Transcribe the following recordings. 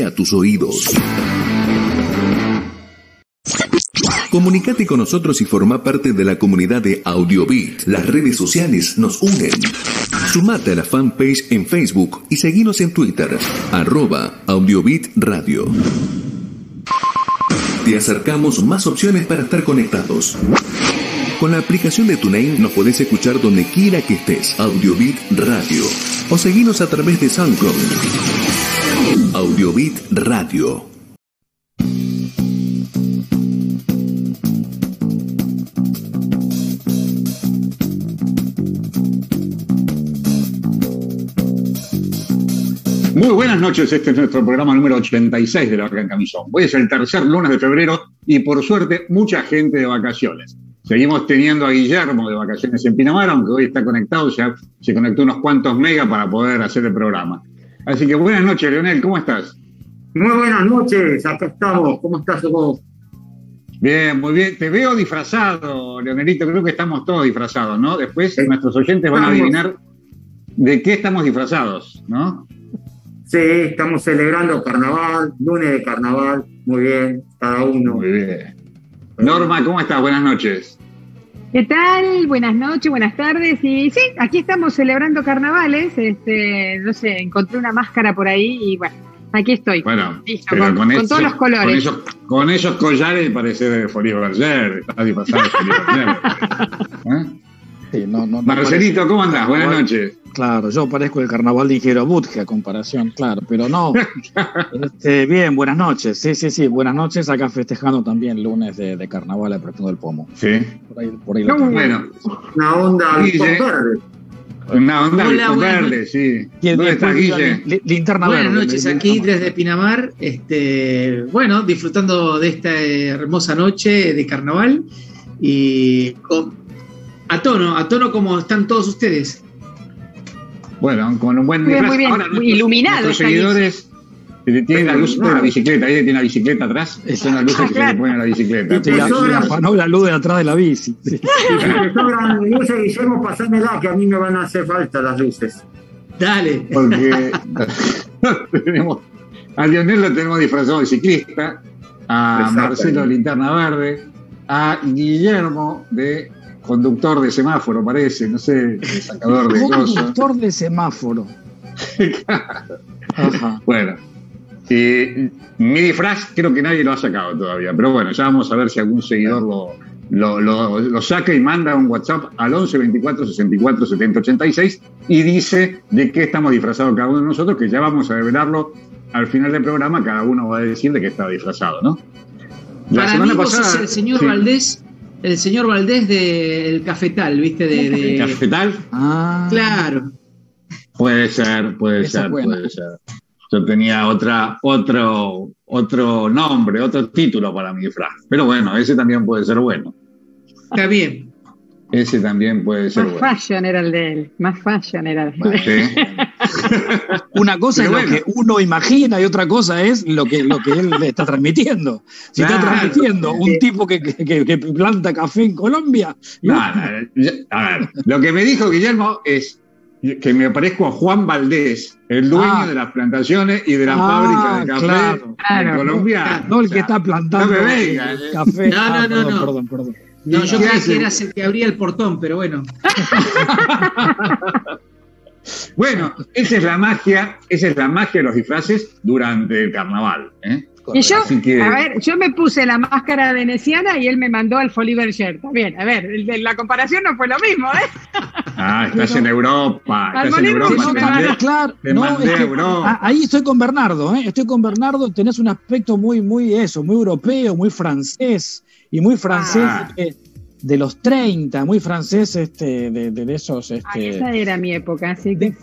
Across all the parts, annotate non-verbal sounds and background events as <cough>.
a tus oídos. Comunicate con nosotros y forma parte de la comunidad de AudioBeat. Las redes sociales nos unen. Sumate a la fanpage en Facebook y seguinos en Twitter, arroba AudioBeat Radio. Te acercamos más opciones para estar conectados. Con la aplicación de TuneIn nos podés escuchar donde quiera que estés. AudioBeat Radio. O seguinos a través de SoundCloud. AudioBeat Radio. Muy buenas noches, este es nuestro programa número 86 de la Gran Camisón. Hoy es el tercer lunes de febrero y por suerte mucha gente de vacaciones. Seguimos teniendo a Guillermo de vacaciones en Pinamar, aunque hoy está conectado, ya se conectó unos cuantos megas para poder hacer el programa. Así que buenas noches, Leonel, ¿cómo estás? Muy buenas noches, acá estamos. ¿Cómo estás vos? Bien, muy bien. Te veo disfrazado, Leonelito. Creo que estamos todos disfrazados, ¿no? Después nuestros oyentes van a adivinar de qué estamos disfrazados, ¿no? Sí, estamos celebrando carnaval, lunes de carnaval. Muy bien, cada uno. Muy bien. Norma, ¿cómo estás? Buenas noches. ¿Qué tal? Buenas noches, buenas tardes. Y sí, aquí estamos celebrando carnavales. Este, no sé, encontré una máscara por ahí y bueno, aquí estoy. Bueno, Listo, pero con, con, con eso- todos los colores. Con esos, con esos collares parece Folie Berger. Estás disfrazado de Folie Berger. ¿Eh? Sí, no, no, no Marcelito, ¿cómo andás? Buenas noches. claro, yo parezco el carnaval de Ingeniero Butke a comparación, claro, pero no. <laughs> Este, bien, buenas noches. Sí, sí, sí, buenas noches. Acá festejando también lunes de, de carnaval apretando el pomo. Sí. Por ahí, por ahí No. Bueno, Una onda Guille. verde. una onda Hola, verde, sí. ¿Quién- ¿Dónde estás, Guille? Li- Linterna Buenas verde. noches aquí desde Pinamar, este, bueno, disfrutando de esta hermosa noche de carnaval y con- a tono, a tono como están todos ustedes. Bueno, con un buen Muy bien, muy bien. Ahora, nuestros- iluminado Nuestros seguidores tienen la luz de la bicicleta. Ahí tiene una bicicleta atrás. Son las luces Ah, que se claro. le ponen a la bicicleta. La, y era- afanó la luz de atrás de la bici. <laughs> Sí. Y si te sobran luces, Guillermo, pasámela, que a mí me van a hacer falta las luces. Dale. Porque <laughs> <laughs> tenemos, a Lionel lo tenemos disfrazado de ciclista, a. Marcelo de Linterna Verde, a Guillermo de conductor de semáforo, parece, no sé, sacador de. Conductor de semáforo. Ajá. <laughs> Bueno, y mi disfraz creo que nadie lo ha sacado todavía, pero bueno, ya vamos a ver si algún seguidor lo, lo, lo- lo saca y manda un WhatsApp al 11 24 64 70 86 y dice de qué estamos disfrazados cada uno de nosotros, que ya vamos a develarlo al final del programa, cada uno va a decir de qué está disfrazado, ¿no? La Para semana mí vos pasada- sos el señor sí. Valdés, el señor Valdés del cafetal, ¿viste? De, de- ¿Cafetal? Ah, Claro. Puede ser, puede Esa ser, buena. puede ser. Yo tenía otra, otro, otro nombre, otro título para mi disfraz. Pero bueno, ese también puede ser bueno. Está bien. Ese también puede ser Más bueno. fashion era el de él. Más fashion era el de él. Sí. <laughs> Una cosa Pero es bueno. lo que uno imagina y otra cosa es lo que, lo que él le está transmitiendo. Si está Claro. transmitiendo un tipo que, que- que- planta café en Colombia, No, a ver, lo que me dijo Guillermo es que me parezco a Juan Valdés, el dueño Ah. de las plantaciones y de la Ah, fábrica de café claro. Colombia. no el que está plantando no eh. café. No, Ah, no, no, perdón, no. perdón, perdón. No, yo ¿Qué creí hace? que eras el que abría el portón, pero bueno. <laughs> Bueno, esa es la magia, esa es la magia de los disfraces durante el carnaval. ¿eh? Y yo, que- a ver, yo me puse la máscara veneciana y él me mandó al Folie Berger. Bien, a ver, el de la comparación no fue lo mismo, ¿eh? Ah, estás en Europa, estás en te mandé- Claro, te no, mandé es a que- Europa. ah, ahí estoy con Bernardo, ¿eh? estoy con Bernardo, tenés un aspecto muy, muy eso, muy europeo, muy francés, y muy francés Ah. de, de los 30, muy francés este, de, de esos... Ay, Este, esa era mi época, así que.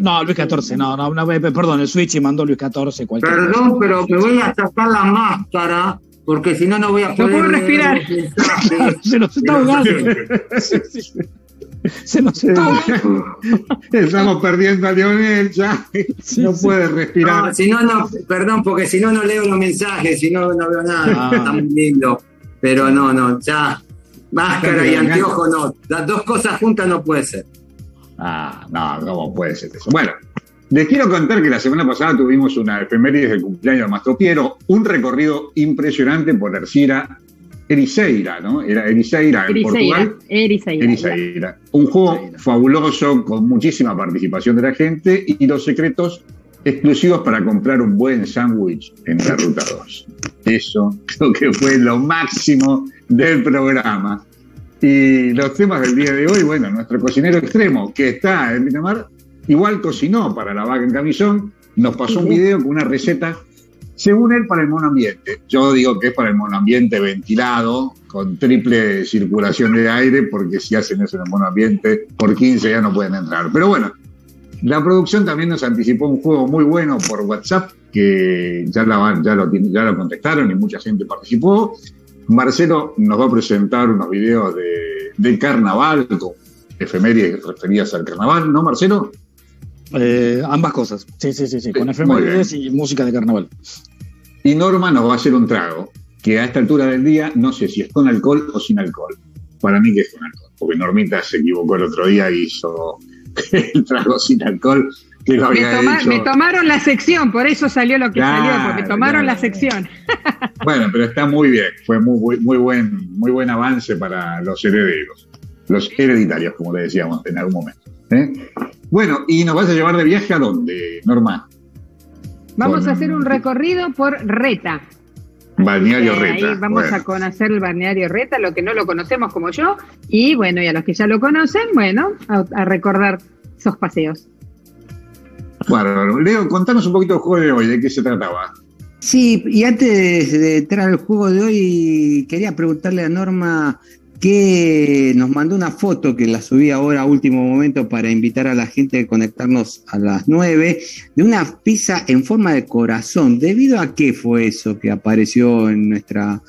No, Luis XIV, no, no, no, eh, perdón, el Switch y mandó Luis XIV, cualquier cosa. Perdón, pero me voy a sacar la máscara, porque si no, no voy a poder. puedo leer respirar. <laughs> Se nos está ahogando. Sí, sí, sí. Se nos está ahogando. Estamos perdiendo a Lionel ya. Sí, no sí. puede respirar. No, si no, no, perdón, porque si no, no leo los mensajes, si no, no veo nada. Ah. Está muy lindo. Pero no, no, ya. Máscara y anteojo no. Las dos cosas juntas no puede ser. Ah, no, ¿cómo puede ser eso? Bueno, Les quiero contar que la semana pasada tuvimos una efeméride del cumpleaños de Mastro Piero, un recorrido impresionante por Ercira, Ericeira, ¿no? Era Ericeira en Portugal. Ericeira. Ericeira. Un juego Ericeira. fabuloso con muchísima participación de la gente y los secretos exclusivos para comprar un buen sándwich en la ruta 2. Eso creo que fue lo máximo del programa. Y los temas del día de hoy, bueno, nuestro cocinero extremo que está en Pinamar, igual cocinó para la vaca en camisón, nos pasó un video con una receta, según él, para el monoambiente. Yo digo que es para el monoambiente ventilado, con triple circulación de aire, porque si hacen eso en el monoambiente, por 15 ya no pueden entrar. Pero bueno, la producción también nos anticipó un juego muy bueno por WhatsApp, que ya, la ya, lo, ya lo contestaron y mucha gente participó. Marcelo nos va a presentar unos videos de, de carnaval, con efemérides referidas al carnaval, ¿no, Marcelo? Eh, ambas cosas. Sí, sí, sí, sí. Con efemérides y música de carnaval. Y Norma nos va a hacer un trago, que a esta altura del día no sé si es con alcohol o sin alcohol. Para mí que es con alcohol, porque Normita se equivocó el otro día y hizo <laughs> el trago sin alcohol, que lo Me, había toma- hecho. me tomaron la sección, por eso salió lo que Claro, salió, porque tomaron claro. la sección. <laughs> Bueno, pero está muy bien, fue muy, muy, muy buen, muy buen avance para los herederos, los hereditarios, como le decíamos en algún momento. ¿eh? Bueno, y nos vas a llevar de viaje a dónde, Norma? Vamos Con- a hacer un recorrido por Reta. Balneario Eh, Reta. Ahí vamos Bueno. a conocer el balneario Reta, lo que no lo conocemos como yo. Y bueno, y a los que ya lo conocen, bueno, a, a recordar esos paseos. Bueno, Leo, contanos un poquito el juego de hoy, de qué se trataba. Sí, y antes de entrar al juego de hoy, quería preguntarle a Norma que nos mandó una foto que la subí ahora a último momento para invitar a la gente a conectarnos a las 9, de una pizza en forma de corazón. ¿Debido a qué fue eso que apareció en nuestra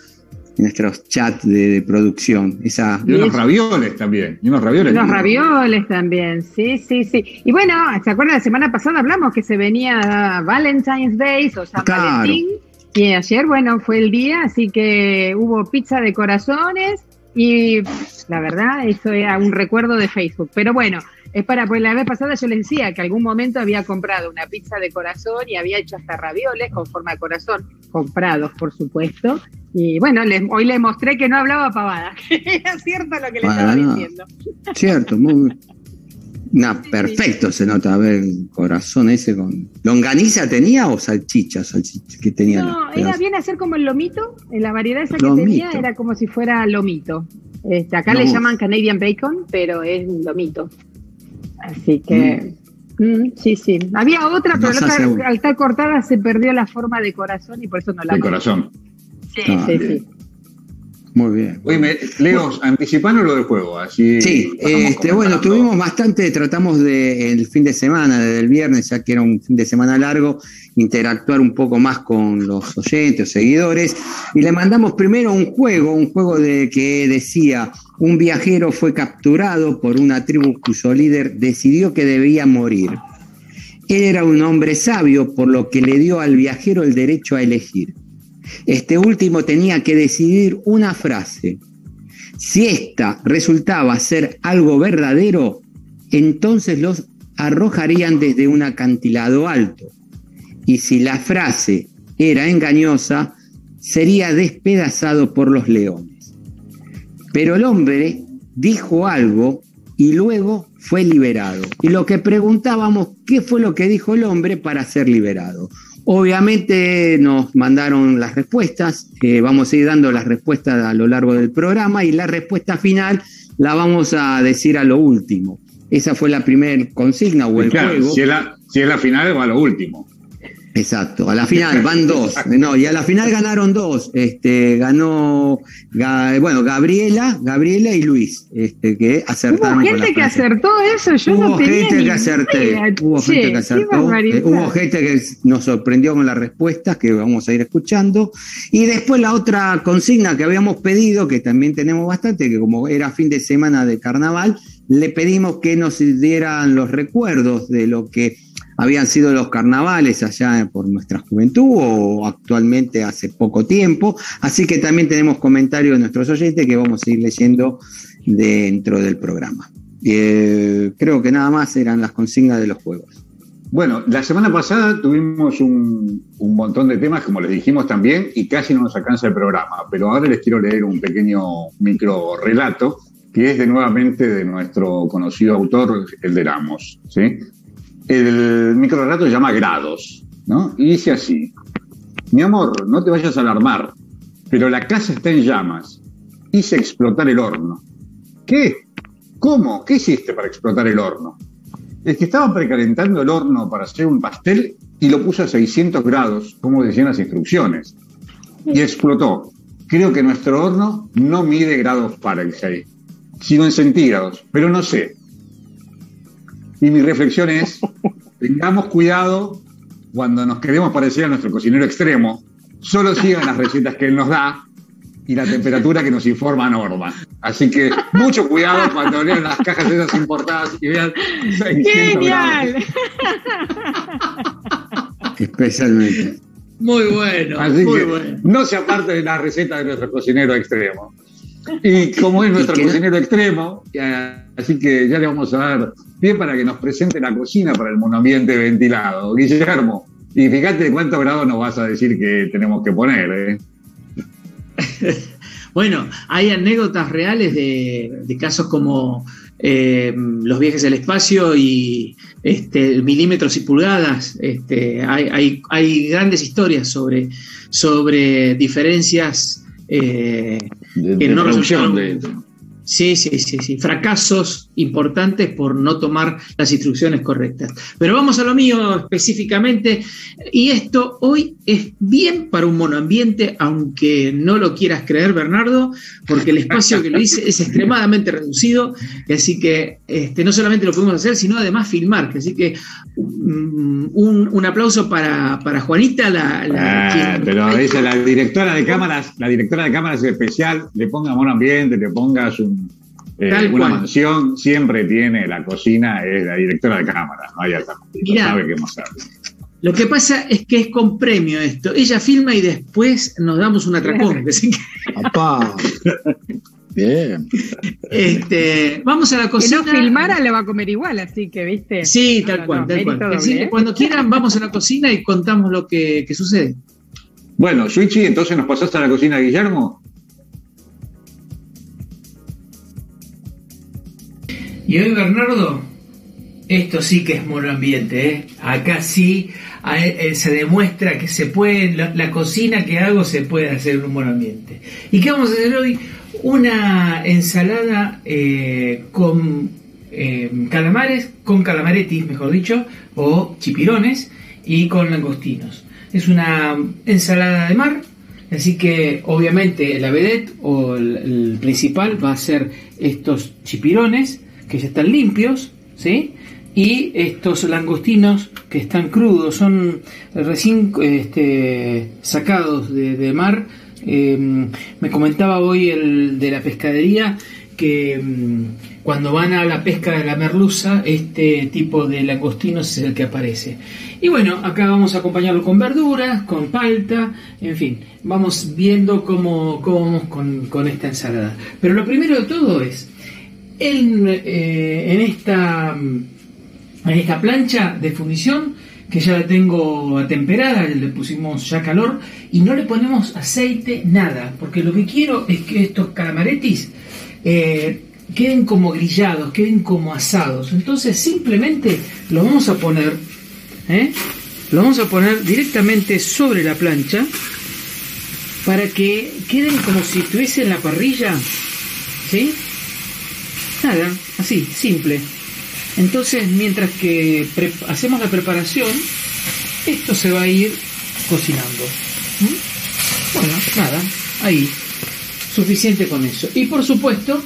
en nuestros chats de, de producción? Esa, Y unos ravioles también. Y unos ravioles. Los ravioles también, sí, sí, sí. Y bueno, ¿se acuerdan? La semana pasada hablamos que se venía Valentine's Day o San Claro. Valentín. Y ayer, bueno, fue el día, así que hubo pizza de corazones y la verdad, eso era un recuerdo de Facebook. Pero bueno, es para, pues la vez pasada yo les decía que algún momento había comprado una pizza de corazón y había hecho hasta ravioles con forma de corazón, comprados, por supuesto. Y bueno, les, hoy les mostré que no hablaba pavada, <laughs> era cierto lo que les estaba diciendo. cierto, muy No, perfecto se nota, a ver, corazón ese con... ¿Longaniza tenía o salchicha? salchicha que tenía No, era bien hacer como el lomito, en la variedad esa que tenía era como si fuera lomito. Este, acá le llaman Canadian Bacon, pero es un lomito. Así que, mm, sí, sí. Había otra, pero otra, al estar cortada se perdió la forma de corazón y por eso no la De corazón. Sí, Ah, sí, bien. sí. Muy bien. Oye, me- Leo, anticipanos lo del juego. Así Sí, este, bueno, tuvimos bastante, tratamos de el fin de semana, desde el viernes, ya que era un fin de semana largo, interactuar un poco más con los oyentes seguidores. Y le mandamos primero un juego, un juego de que decía, un viajero fue capturado por una tribu cuyo líder decidió que debía morir. Él era un hombre sabio, por lo que le dio al viajero el derecho a elegir. Este último tenía que decidir una frase. Si esta resultaba ser algo verdadero, entonces los arrojarían desde un acantilado alto. Y si la frase era engañosa, sería despedazado por los leones. Pero el hombre dijo algo y luego fue liberado. Y lo que preguntábamos, ¿qué fue lo que dijo el hombre para ser liberado? Obviamente nos mandaron las respuestas, eh, vamos a ir dando las respuestas a lo largo del programa y la respuesta final la vamos a decir a lo último. Esa fue la primera consigna o el Claro, juego. si es, la, si es la final, va a lo último. Exacto, a la final van dos. No, y a la final ganaron dos. Este, ganó Ga- bueno, Gabriela, Gabriela y Luis, este, que Hubo acertaron. la gente que acertó eso, yo hubo no tenía gente que acerté, hubo Che, gente que acertó, eh, hubo gente que nos sorprendió con las respuestas que vamos a ir escuchando. Y después la otra consigna que habíamos pedido, que también tenemos bastante, que como era fin de semana de carnaval, le pedimos que nos dieran los recuerdos de lo que habían sido los carnavales allá por nuestra juventud o actualmente hace poco tiempo. Así que también tenemos comentarios de nuestros oyentes que vamos a ir leyendo dentro del programa. Eh, creo que nada más eran las consignas de los juegos. Bueno, la semana pasada tuvimos un, un, montón de temas, como les dijimos también, y casi no nos alcanza el programa, pero ahora les quiero leer un pequeño micro relato que es de nuevamente de nuestro conocido autor, el de Ramos. ¿sí? El micro relato se llama Grados, ¿no? Y dice así, mi amor, no te vayas a alarmar, pero la casa está en llamas. Hice explotar el horno. ¿Qué? ¿Cómo? ¿Qué hiciste para explotar el horno? Es que estaba precalentando el horno para hacer un pastel y lo puse a 600 grados, como decían las instrucciones. Y explotó. Creo que nuestro horno no mide grados Fahrenheit, sino en centígrados, pero no sé. Y mi reflexión es, tengamos cuidado cuando nos queremos parecer a nuestro cocinero extremo, solo sigan las recetas que él nos da y la temperatura que nos informa Norma. Así que mucho cuidado cuando lean las cajas esas importadas y vean. ¡Genial! Especialmente. Muy bueno. Así muy que bueno. no se aparte de la receta de nuestro cocinero extremo. Y como es nuestro cocinero extremo, ya- así que ya le vamos a dar pie para que nos presente la cocina para el monoambiente ventilado. Guillermo, y fíjate cuántos grados nos vas a decir que tenemos que poner. ¿eh? <laughs> Bueno, hay anécdotas reales de, de casos como eh, los viajes al espacio y este, milímetros y pulgadas. Este, hay, hay- hay grandes historias sobre, sobre diferencias eh, De, Que de no resultaron- de- Sí, sí, sí, sí. Fracasos importantes por no tomar las instrucciones correctas. Pero vamos a lo mío específicamente. Y esto hoy es bien para un monoambiente, aunque no lo quieras creer, Bernardo, porque el espacio que lo hice es extremadamente reducido. y Así que este, no solamente lo pudimos hacer, sino además filmar. Así que mm, un, un aplauso para, para Juanita, la, la- Ah, pero dice la directora de cámaras, la directora de cámaras especial, le ponga mono ambiente, le pongas un, eh, Tal una cual. mansión, siempre tiene la cocina, es la directora de cámaras, no hay otra. Mirá. sabe qué mostrar. Lo que pasa es que es con premio esto. Ella filma y después nos damos un atracón. Que, Papá. <laughs> Bien. este, vamos a la Que cocina. no filmara lo va a comer igual, así que, ¿viste? Sí, tal no, cual, no, tal cual. Así que ¿eh? cuando quieran, vamos a la cocina y contamos lo que, que sucede. Bueno, Switchy, entonces nos pasaste a la cocina, Guillermo. Y hoy, Bernardo, esto sí que es monoambiente, ¿eh? Acá sí se demuestra que se puede, la, la cocina que hago se puede hacer en un monoambiente. ¿Y qué vamos a hacer hoy? Una ensalada eh, con eh, calamares, con calamaretis, mejor dicho, o chipirones, y con langostinos. Es una ensalada de mar, así que obviamente la vedette o el, el principal va a ser estos chipirones que ya están limpios, ¿sí? Y estos langostinos que están crudos, son recién este, sacados de, mar. Eh, me comentaba hoy el de la pescadería que mm, cuando van a la pesca de la merluza, este tipo de langostinos es el que aparece. Y bueno, acá vamos a acompañarlo con verduras, con palta, en fin, vamos viendo cómo, cómo vamos con, con esta ensalada. Pero lo primero de todo es, en, eh, en esta en esta plancha de fundición que ya la tengo atemperada, le pusimos ya calor y no le ponemos aceite, nada, porque lo que quiero es que estos calamaretis eh, queden como grillados, queden como asados. Entonces simplemente lo vamos a poner, ¿eh? vamos a poner directamente sobre la plancha para que queden como si estuviese en la parrilla, ¿sí? Nada, así, simple. Entonces, mientras que hacemos la preparación, esto se va a ir cocinando. ¿Mm? Bueno, nada, ahí. Suficiente con eso. Y por supuesto,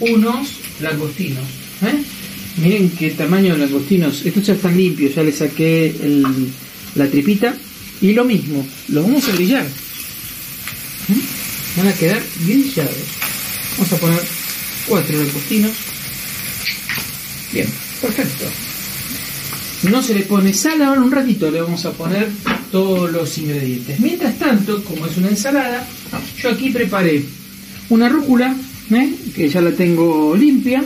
unos langostinos. ¿eh? Miren qué tamaño de langostinos. Estos ya están limpios, ya le saqué la tripita. Y lo mismo, los vamos a grillar. ¿Mm? Van a quedar grillados. Vamos a poner cuatro langostinos. Bien, perfecto. No se le pone sal, ahora un ratito le vamos a poner todos los ingredientes. Mientras tanto, como es una ensalada, yo aquí preparé una rúcula, ¿eh? que ya la tengo limpia.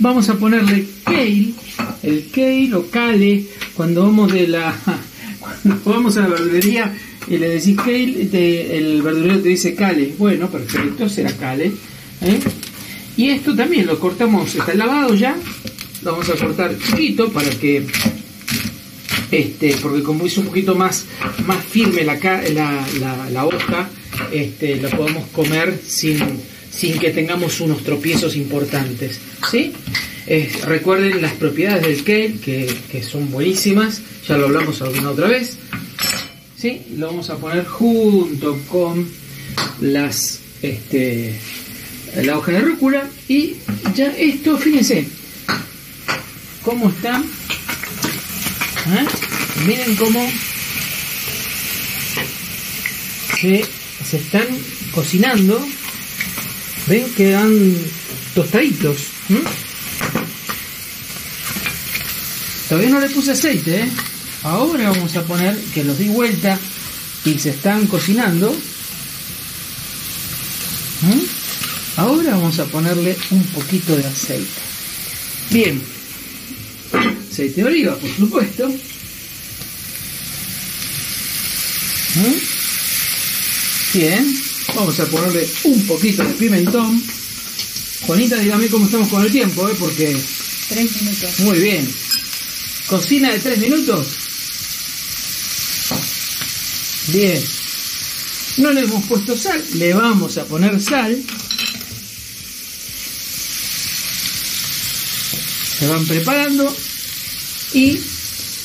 vamos a ponerle kale, el kale o kale, cuando vamos de la <laughs> cuando vamos a la verdulería y le decís kale, el verdulero te dice kale. Bueno, perfecto, será kale. ¿eh? Y esto también lo cortamos, está lavado ya, lo vamos a cortar chiquito para que este, porque como es un poquito más, más firme la, la, la, la hoja, este, lo podemos comer sin, sin que tengamos unos tropiezos importantes. ¿sí? Recuerden las propiedades del kale, que, que son buenísimas, ya lo hablamos alguna otra vez. ¿sí? Lo vamos a poner junto con las este, la hoja de rúcula y ya esto, fíjense cómo está ¿Eh? Miren cómo se, se están cocinando. Ven que dan tostaditos. Todavía no le puse aceite. ¿eh? Ahora vamos a poner que los di vuelta y se están cocinando. Ahora vamos a ponerle un poquito de aceite. Bien, aceite de oliva, por supuesto. ¿Mm? Bien, vamos a ponerle un poquito de pimentón. Juanita, dígame cómo estamos con el tiempo, ¿eh? porque Tres minutos. muy bien. Cocina de tres minutos. Bien. No le hemos puesto sal, le vamos a poner sal. Se van preparando y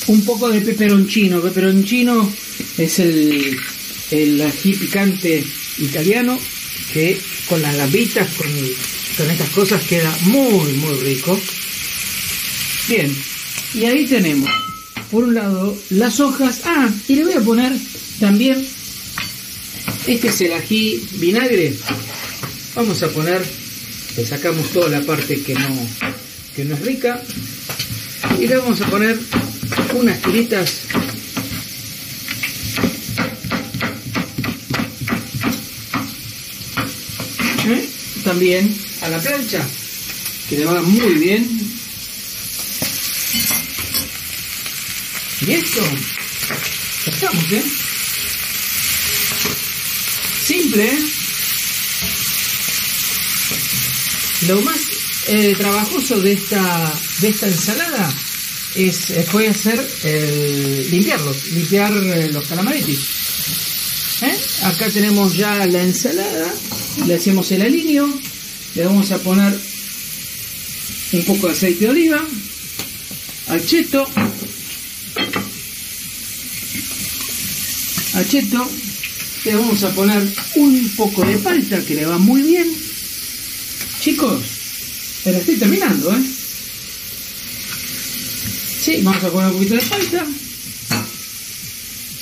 un poco de peperoncino. Peperoncino es el, el ají picante italiano que con las gambitas, con, con estas cosas queda muy, muy rico. Bien, y ahí tenemos, por un lado, las hojas. Ah, y le voy a poner también, este es el ají vinagre. Vamos a poner, le sacamos toda la parte que no, que no es rica. Y le vamos a poner unas tiritas ¿Eh? también a la plancha que le va muy bien y esto estamos ¿eh? simple ¿eh? lo más eh, trabajoso de esta de esta ensalada es eh, fue hacer eh, limpiarlos limpiar eh, los calamaretis ¿Eh? Acá tenemos ya la ensalada, le hacemos el alineo, le vamos a poner un poco de aceite de oliva, acheto, acheto, le vamos a poner un poco de palta que le va muy bien. Chicos, pero estoy terminando, ¿eh? Sí, vamos a poner un poquito de palta.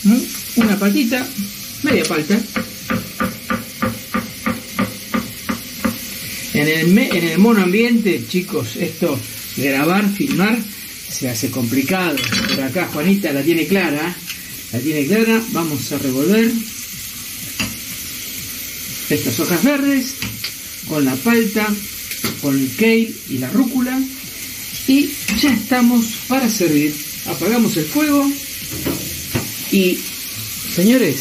¿Mm? Una patita, media palta. En el, me- en el mono ambiente, chicos, esto, grabar, filmar, se hace complicado. Pero acá Juanita la tiene clara, la tiene clara. Vamos a revolver estas hojas verdes con la palta, con el kale y la rúcula. Y ya estamos para servir. Apagamos el fuego y, señores,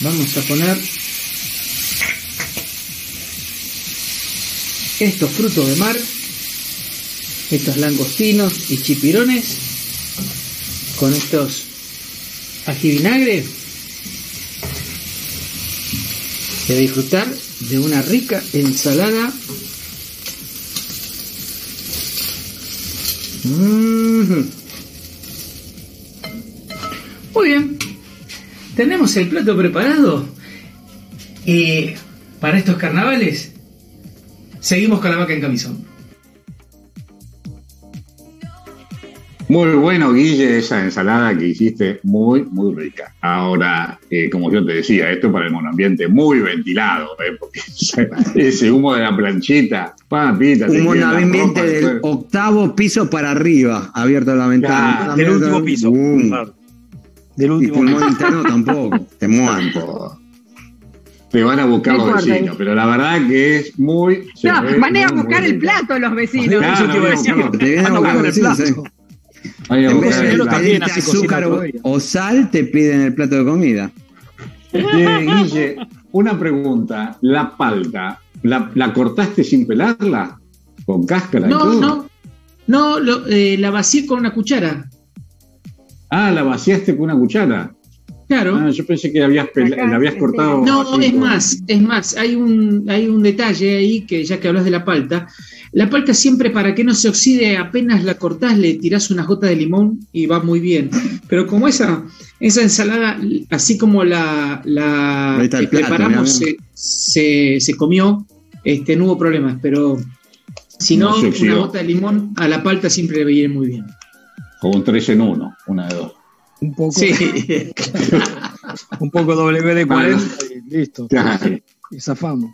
vamos a poner estos frutos de mar, estos langostinos y chipirones, con estos ají vinagre, a disfrutar de una rica ensalada. Muy bien, tenemos el plato preparado y para estos carnavales seguimos con la vaca en camisón. Muy bueno, Guille, esa ensalada que hiciste, muy, muy rica. Ahora, eh, como yo te decía, esto para el monoambiente muy ventilado, ¿eh? porque <laughs> ese humo de la planchita, papita, Un queda la ambiente ropa del octavo piso para arriba, abierto la ventana. Claro, Del último piso. Boom. Claro. Del Y último pulmón piso. interno <laughs> tampoco, te muevan. <laughs> te van a buscar los vecinos, pero la verdad que es muy. No, van a ir a buscar el plato los vecinos. Claro, Eso te iba a no, decir. no, Te vienen a Van a buscar el plato. En vez de pedirte así azúcar o, sal, te piden el plato de comida. Che, Guille, una pregunta. La palta, ¿la, la cortaste sin pelarla? ¿Con cáscara y No, no, no, lo- eh, la vacié con una cuchara. Ah, la vaciaste con una cuchara. Claro. Ah, yo pensé que habías Acá, la habías cortado. No, es con- más, es más, hay un, hay un detalle ahí que ya que hablas de la palta, la palta siempre para que no se oxide, apenas la cortás, le tirás una gota de limón y va muy bien. Pero como esa, esa ensalada, así como la, que plato, preparamos se, se, se comió, este, no hubo problemas, pero si No una gota de limón a la palta siempre le viene muy bien. Como un 3 en 1, una de dos. Un poco, Sí, <laughs> un poco WD-40 y listo. Claro. Y zafamos.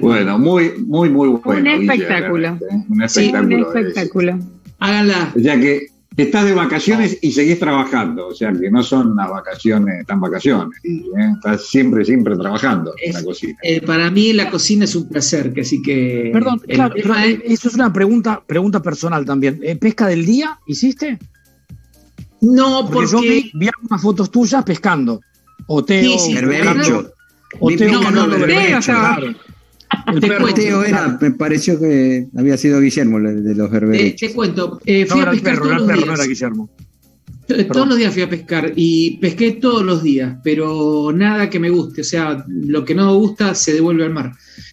Bueno, muy, muy, muy bueno. Un espectáculo. ¿eh? Un Sí, Un espectáculo. es. espectáculo. háganla. O sea que estás de vacaciones y seguís trabajando. O sea que no son unas vacaciones, tan vacaciones. ¿eh? Estás siempre, siempre trabajando en la cocina. Eh, para mí la cocina es un placer, que así que... Perdón, claro, eh, eso es una pregunta, pregunta personal también. Eh, ¿Pesca del día hiciste? No, Porque, yo vi, vi algunas fotos tuyas pescando. Oteo, Sí, sí, Berberecho. Oteo, No, no, berberecho, Oteo, claro. El Te perro. cuento. Teo era, me pareció que había sido Guillermo el de los Te, berberechos. te cuento, eh, No, fui era a el pescar perro, todos los perro, no era días. Guillermo. Todos los días fui a pescar y pesqué todos los días, pero nada que me guste. O sea, lo que no me gusta se devuelve al mar.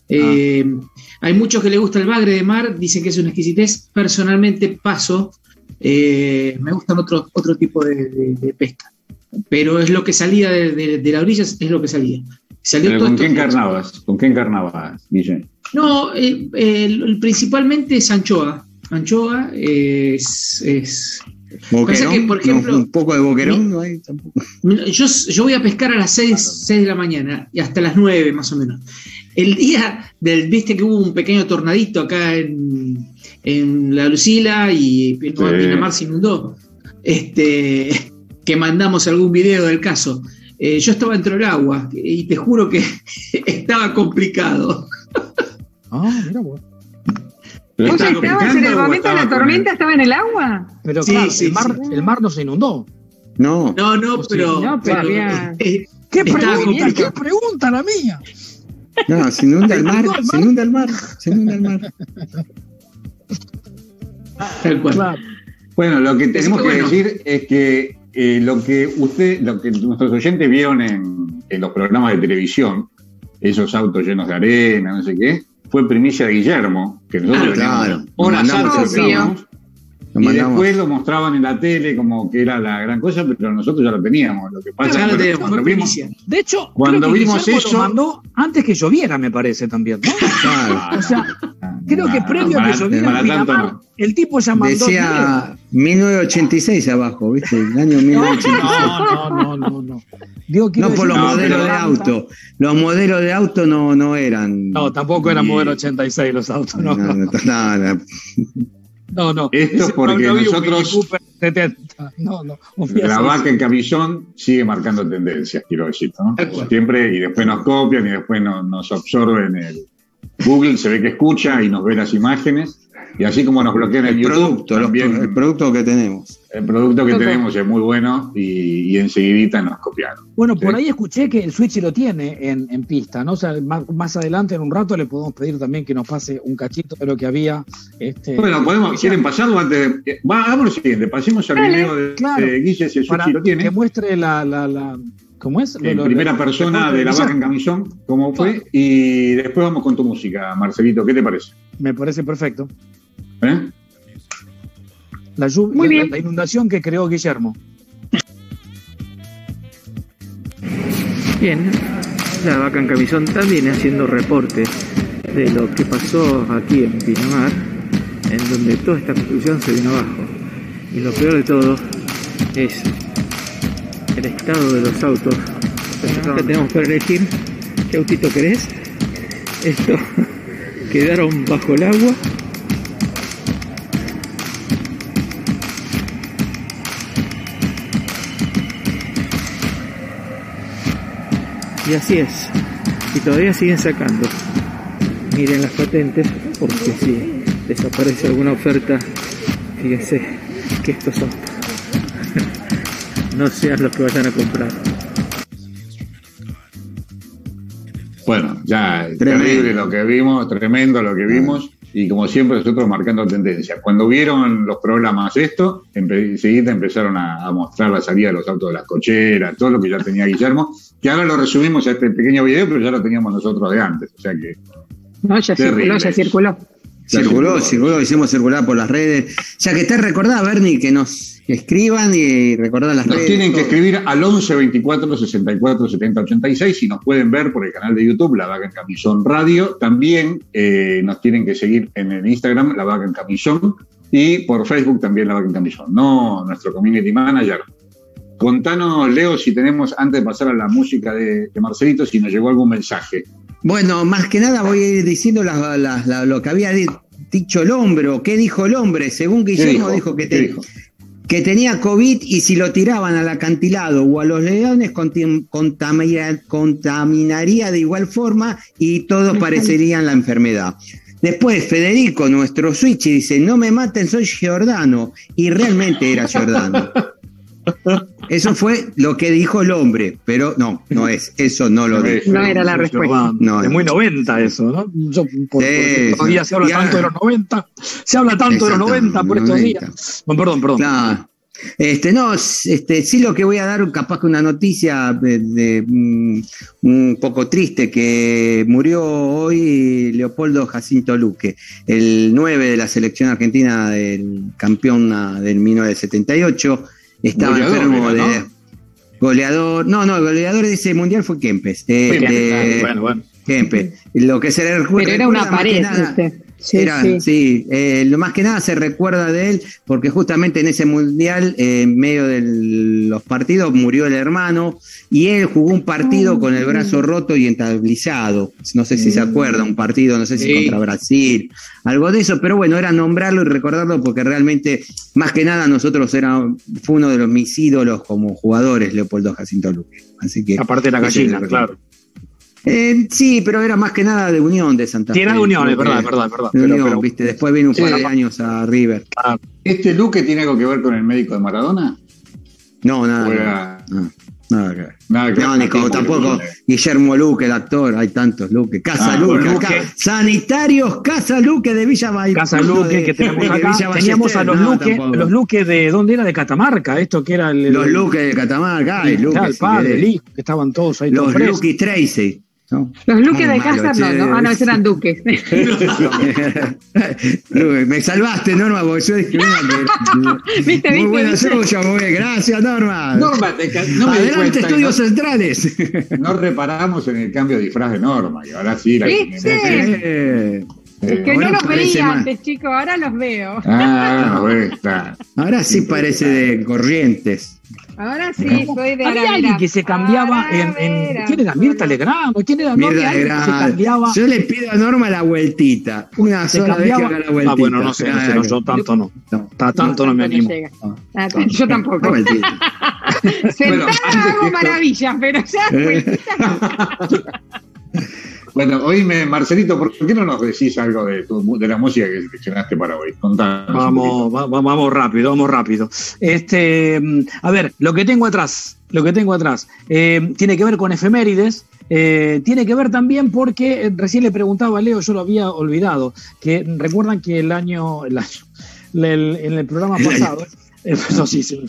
Eh, hay muchos que les gusta el bagre de mar, dicen que es una exquisitez. Personalmente paso, eh, me gustan otro, otro tipo de, de- de pesca. Pero es lo que salía de, de- la orilla, es lo que salía. Salió todo ¿Con qué encarnabas? ¿Con qué encarnabas, Guille? No, eh, eh, principalmente es anchoa. Anchoa es, es Boquerón, que, por ejemplo, no, un poco de boquerón, no hay tampoco. Yo, yo voy a pescar a las 6, de la mañana y hasta las 9 más o menos. El día del, viste que hubo un pequeño tornadito acá en, en La Lucila y Pinamar, Sí. Pinamar se inundó. Este, <laughs> que mandamos algún video del caso. Eh, yo estaba dentro del agua y te juro que <laughs> estaba complicado. Ah, mira vos. ¿Pero ¿Vos estaba estabas en el momento de la tormenta? el- ¿Estaba en el agua? Pero Sí, claro, sí, el, mar, sí. el mar no se inundó. No, No, no, pero. No, pero había- eh, ¿Qué pregunta? ¿Qué pregunta la mía? no, se inunda el mar, se inunda el mar, se inunda el mar. <laughs> tal cual. Claro. Bueno, lo que tenemos que que bueno. decir es que eh, lo que usted, lo que nuestros oyentes vieron en, en los programas de televisión, esos autos llenos de arena, no sé qué, fue primicia de Guillermo, que nosotros Ah, claro. horas antes y mandamos. después lo mostraban en la tele como que era la gran cosa, pero nosotros ya lo teníamos. Lo que pasa es que cuando vimos, primicia. De hecho, Cuando creo que vimos eso- lo mandó antes que lloviera, me parece también, ¿no? Claro. O sea, creo que previo a que lloviera en Pinamar, el tipo ya mandó. Decía 1986 abajo, ¿viste? El año No, 1986. no, no, no, no. Digo, No por los modelos de auto. Los modelos de auto no, no eran. No, tampoco era Y- modelo 86 los autos, no. No, no, no, no. No, no. Esto Ese porque nosotros- Mini Cooper 70. No, no. La 600. vaca en camisón sigue marcando tendencias, quiero decir, ¿no? Siempre, y después nos copian y después nos, nos absorben el Google, se ve que escucha y nos ve las imágenes. Y así como nos bloquean El YouTube, producto, también el producto que tenemos. el producto que tenemos es muy bueno y, y enseguidita nos copiaron. Bueno, por ahí escuché que el Switch lo tiene en, en pista, ¿no? O sea, más, más adelante, en un rato, le podemos pedir también que nos pase un cachito de lo que había. Este, Bueno, podemos, ¿quieren pasarlo antes de.? Va, hagamos lo siguiente, pasemos al video de, Claro. de Guille, si el Sushi lo tiene. que muestre la, la, la- ¿Cómo es? En lo- primera lo- persona de la vaca en camisón, cómo fue, y después vamos con tu música, Marcelito, ¿qué te parece? Me parece perfecto. ¿Eh? La, lluvia, Muy bien. la, la inundación que creó Guillermo. Bien, la vaca en camisón también haciendo reporte de lo que pasó aquí en Pinamar, en donde toda esta construcción se vino abajo. Y lo peor de todo es el estado de los autos. Acá tenemos para elegir qué autito querés. Estos <laughs> quedaron bajo el agua. Y así es. Y todavía siguen sacando. Miren las patentes, porque si desaparece alguna oferta, fíjense que estos son. No sean los que vayan a comprar. Bueno, ya Tremendo. terrible lo que vimos, tremendo lo que vimos. Y como siempre, nosotros marcando tendencia. Cuando vieron los programas esto, enseguida empezaron a, a mostrar la salida de los autos de las cocheras, todo lo que ya tenía Guillermo, que ahora lo resumimos a este pequeño video, pero ya lo teníamos nosotros de antes. O sea que No, ya Terrible. circuló, ya circuló. Circuló, circuló, hicimos circular por las redes. Ya que está recordada, Bernie, que nos escriban y recordar las Nos redes. tienen que escribir al 11 24 64 70 86 y nos pueden ver por el canal de YouTube, La Vaca en Camisón Radio. También eh, nos tienen que seguir en el Instagram, La Vaca en Camisón, y por Facebook también La Vaca en Camisón. No nuestro community manager. Contanos, Leo, si tenemos, antes de pasar a la música de, de Marcelito, si nos llegó algún mensaje. Bueno, más que nada voy a ir diciendo la- lo que había di- dicho el hombre, o qué dijo el hombre. Según ¿Qué Guillermo, dijo, que, ¿Qué te- dijo? Que tenía COVID y si lo tiraban al acantilado o a los leones contaminaría de igual forma y todos parecerían la enfermedad. Después Federico, nuestro switch, dice, no me maten, soy Giordano. Y realmente era Giordano. <laughs> Eso fue lo que dijo el hombre, pero no, no es, eso no lo No dijo. No era la respuesta. No, es muy 90 eso, ¿no? Yo, por, por estos días se habla ya. tanto de los 90, se habla tanto de los 90 por estos 90. días. Bueno, perdón, perdón. Este, no, este, sí lo que voy a dar, capaz que una noticia de, de, mm, un poco triste, que murió hoy Leopoldo Jacinto Luque, el 9 de la selección argentina del campeón ah, del 1978, estaba Goleador enfermo era, de ¿no? goleador, no, no, el goleador de ese mundial fue Kempes. eh, Bien, de- bueno, bueno. Kempes. Lo que se le recuerda Pero era una pared, nada- este. Sí, era, sí. sí, eh, lo más que nada se recuerda de él porque justamente en ese mundial, eh, en medio de los partidos, murió el hermano y él jugó un partido con el brazo roto y entablizado. No sé si se acuerda, un partido, no sé si Sí. contra Brasil, algo de eso, pero bueno, era nombrarlo y recordarlo porque realmente, más que nada, nosotros era, fue uno de los mis ídolos como jugadores, Leopoldo Jacinto Luque. Así que. Aparte de la gallina, claro. Eh, sí, pero era más que nada de Unión de Santa Fe. Tiene de Unión, es verdad, es verdad, verdad. de Pero- Unión, pero- ¿viste? Después vino un par Sí. de años a River. ¿Este Luque tiene algo que ver con el médico de Maradona? No, nada. ¿O era- no, nada que ver. Nada que No, ver. ni como tampoco Guillermo Luque, el actor, hay tantos Luque. Casa Ah, Luque, bueno, acá. Luque. Sanitarios Casa Luque de Villa Ball- Casa Luque de- que tenemos acá. Villa Teníamos a los no, Luque, tampoco. los Luque de ¿dónde era? De Catamarca, esto que era el, el- Los Luque de Catamarca, Luque. el padre, el hijo, que estaban todos ahí Los. Luque Tracy. ¿No? Los Luques de casa, no, no, ah, no, esos eran duques. <laughs> Me salvaste, Norma, porque yo dije, mira <laughs> ¿Viste, Muy buena viste? suya, muy bien. Gracias, Norma. Norma, te no me Adelante, cuenta, estudios ¿no? centrales. No reparamos en el cambio de disfraz de Norma, y ahora sí la ¿Viste? Es que Ahora no los veía más. antes, chicos, ahora los veo. Ah, bueno, está. Ahora sí parece de Corrientes. Ahora sí, soy de Había alguien que se cambiaba en, en-. ¿Quién era? Mirta Legrand. ¿Quién era? Mirta que se Legrand. cambiaba. Yo le pido a Norma la vueltita. Una Se sola vez que cambiaba. haga la vueltita. Ah, bueno, no sé, no sé, no, yo tanto no. No. Ta- tanto no me animo. Ah, Yo tampoco. <laughs> Sentada que hago maravillas, pero ya Eh. vueltita. <laughs> Bueno, oíme, Marcelito, ¿por qué no nos decís algo de, tu- de la música que seleccionaste para hoy? Contanos. Vamos, va- va- vamos rápido, vamos rápido. Este, mm, a ver, lo que tengo atrás, lo que tengo atrás, eh, tiene que ver con efemérides. eh, tiene que ver también porque eh, recién le preguntaba a Leo, yo lo había olvidado, que recuerdan que el año, el año, el- en el programa pasado, sí, sí,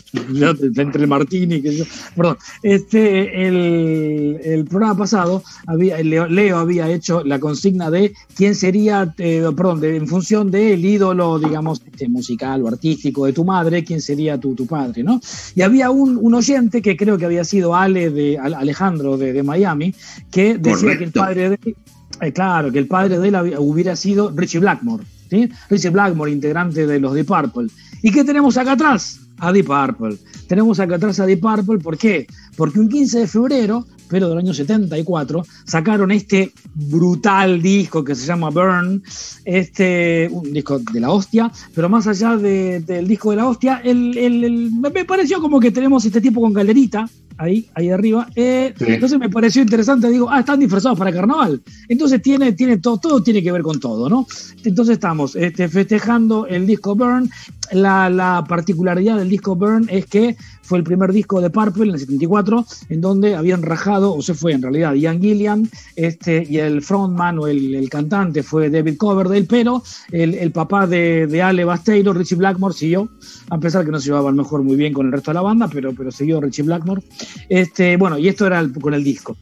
entre el Martini, que yo, perdón, este, el, el programa pasado, había, Leo, Leo había hecho la consigna de quién sería, eh, perdón, de- en función del ídolo, digamos, este, musical o artístico de tu madre, quién sería tu, tu padre, ¿no? Y había un, un oyente que creo que había sido Ale de Al- Alejandro de, de Miami, que decía que el padre de eh, claro, que el padre de él hubiera sido Richie Blackmore, ¿sí? Richie Blackmore, integrante de los Deep Purple. ¿Y qué tenemos acá atrás? A Deep Purple. Tenemos acá atrás a Deep Purple, ¿por qué? Porque un 15 de febrero, pero del año 74, sacaron este brutal disco que se llama Burn, este, un disco de la hostia, pero más allá de- del disco de la hostia, el, me pareció como que tenemos este tipo con galerita, ahí, ahí arriba. Eh, Sí. Entonces me pareció interesante, digo, ah, están disfrazados para carnaval. Entonces tiene, tiene todo, todo tiene que ver con todo, ¿no? Entonces estamos este, festejando el disco Burn. La, la particularidad del disco Burn es que fue el primer disco de Purple en el 74, en donde habían rajado, o se fue en realidad, Ian Gillian, este, y el frontman o el, el cantante fue David Coverdale, pero el, el papá de, de Ale Basteiro, Richie Blackmore, siguió, a pesar que no se llevaba a mejor muy bien con el resto de la banda, pero, pero siguió Richie Blackmore. Este, bueno, y esto era el- con el disco.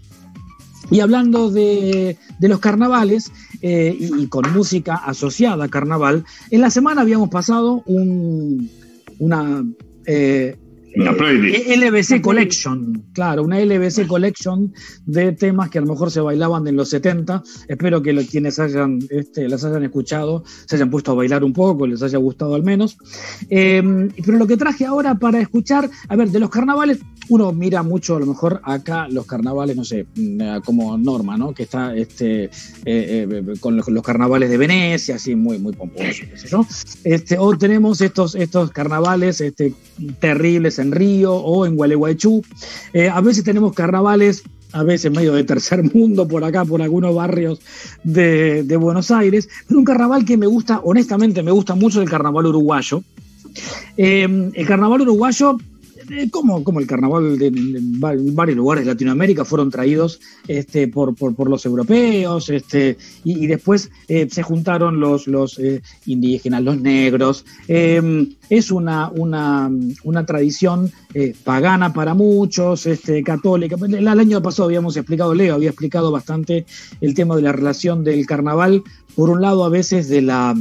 Y hablando de, de los carnavales eh, y, y con música asociada a carnaval, en la semana habíamos pasado un, una eh, La playlist. LBC Collection, claro, una LBC Collection de temas que a lo mejor se bailaban en los 70. Espero que lo- quienes hayan, este, las hayan escuchado se hayan puesto a bailar un poco, les haya gustado al menos. Eh, pero lo que traje ahora para escuchar, a ver, de los carnavales, uno mira mucho a lo mejor acá los carnavales, no sé, mm, como norma, ¿no? Que está este, eh, eh, con los, carnavales de Venecia, así muy, muy pomposo, qué sé yo. Este, o tenemos estos, estos carnavales este, terribles en Río o en Gualeguaychú. Eh, a veces tenemos carnavales, a veces medio de tercer <laughs> mundo por acá, por algunos barrios de, Buenos Aires, pero un carnaval que me gusta, honestamente me gusta mucho el carnaval uruguayo. Eh, el carnaval uruguayo, eh, como, como el carnaval de, de va- varios lugares de Latinoamérica, fueron traídos este, por, por, los europeos, este, y, después eh, se juntaron los, los eh, indígenas, los negros. Eh, es una, una, una tradición eh, pagana para muchos, este, católica. El año pasado habíamos explicado, Leo había explicado bastante el tema de la relación del carnaval, por un lado a veces de la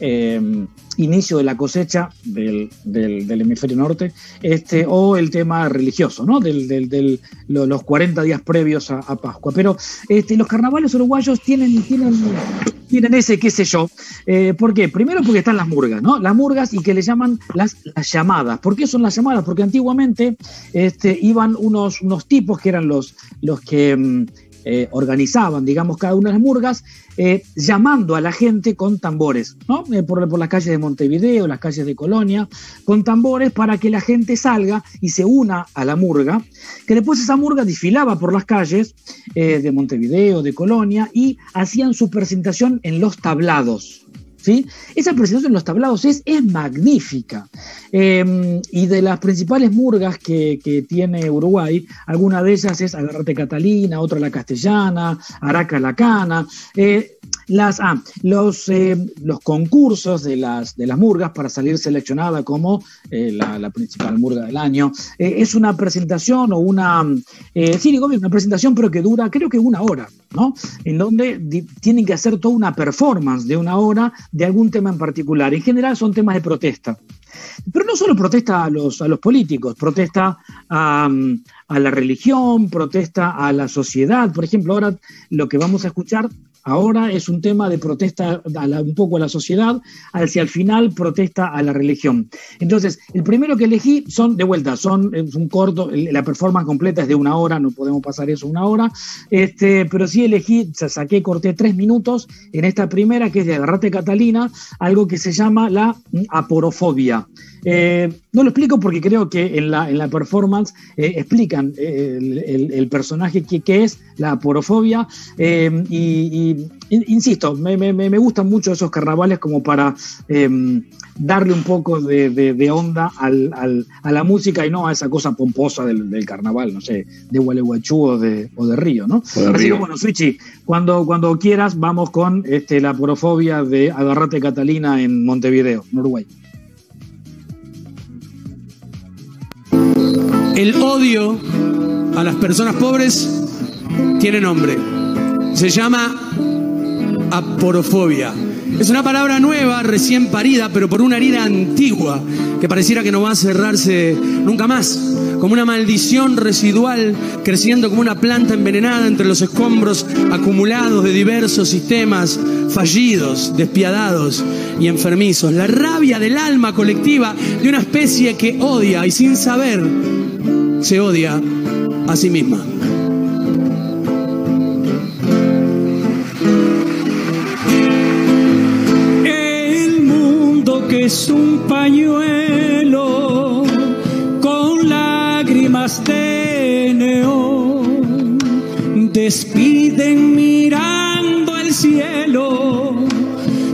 eh, inicio de la cosecha del, hemisferio norte, este, o el tema religioso, ¿no? Del, del- del- lo- los 40 días previos a, Pascua. Pero este, los carnavales uruguayos tienen, tienen, tienen ese, qué sé yo. Eh, ¿Por qué? Primero porque están las murgas, ¿no? Las murgas y que le llaman las, las llamadas. ¿Por qué son las llamadas? Porque antiguamente este, iban unos, unos tipos que eran los, los que mm, eh, organizaban, digamos, cada una de las murgas, eh, llamando a la gente con tambores, ¿no? Eh, por, por las calles de Montevideo, las calles de Colonia, con tambores para que la gente salga y se una a la murga, que después esa murga desfilaba por las calles de Montevideo, de Colonia, y hacían su presentación en los tablados. ¿Sí? Esa presentación en los tablados es, es magnífica. Eh, y de las principales murgas que, que tiene Uruguay, alguna de ellas es Agarrate Catalina, otra la Castellana, Araca la Cana. Eh, las, ah, los, eh, los concursos de las, de las murgas para salir seleccionada como eh, la, principal murga del año. Eh, es una presentación o una, sí, digo una presentación, pero que dura creo que una hora, ¿no? En donde tienen que hacer toda una performance de una hora de algún tema en particular. En general son temas de protesta. Pero no solo protesta a los, a los políticos, protesta a la religión, protesta a la sociedad. Por ejemplo, ahora lo que vamos a escuchar ahora es un tema de protesta a la- un poco a la sociedad, hacia el final protesta a la religión. Entonces, el primero que elegí son, de vuelta, son es un corto, la performance completa es de una hora, no podemos pasar eso una hora, este, pero sí elegí, sa- saqué, corté tres minutos en esta primera, que es de Agarrate Catalina, algo que se llama la mm, aporofobia. Eh, no lo explico porque creo que en la, en la performance eh, explican eh, el, el- el personaje que, que es la aporofobia eh, y, y, in- insisto, me, me- me- gustan mucho esos carnavales como para eh, darle un poco de, de- de onda al- al- a la música y no a esa cosa pomposa del, del carnaval, no sé, de Gualeguaychú o de, o de Río, ¿no? O de Así Río. que bueno, Switchy, cuando, cuando quieras vamos con este, la aporofobia de Agarrate Catalina en Montevideo, en El odio a las personas pobres tiene nombre. Se llama aporofobia. Es una palabra nueva, recién parida, pero por una herida antigua que pareciera que no va a cerrarse nunca más. Como una maldición residual creciendo como una planta envenenada entre los escombros acumulados de diversos sistemas fallidos, despiadados y enfermizos. La rabia del alma colectiva de una especie que odia y sin saber se odia a sí misma. El mundo que es un pañuelo con lágrimas de despiden mirando el cielo,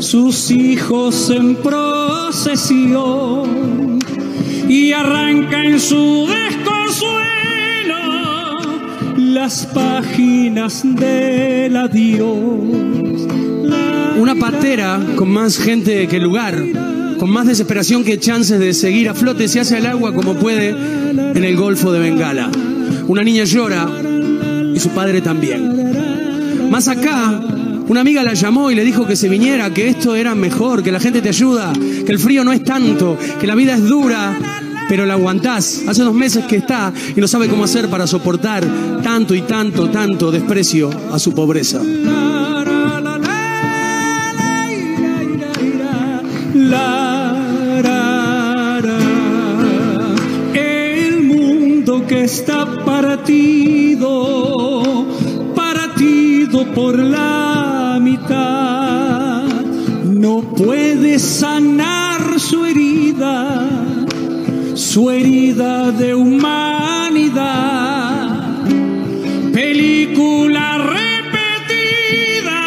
sus hijos en procesión y arranca en su las páginas. Una patera con más gente que lugar, con más desesperación que chances de seguir a flote, se hace al agua como puede en el Golfo de Bengala. Una niña llora y su padre también. Más acá, una amiga la llamó y le dijo que se viniera, que esto era mejor, que la gente te ayuda, que el frío no es tanto, que la vida es dura, pero la aguantás. Hace dos meses que está y no sabe cómo hacer para soportar tanto y tanto, tanto desprecio a su pobreza. El mundo que está partido, partido por la mitad, no puede sanar su herida, su herida de humanidad. Película repetida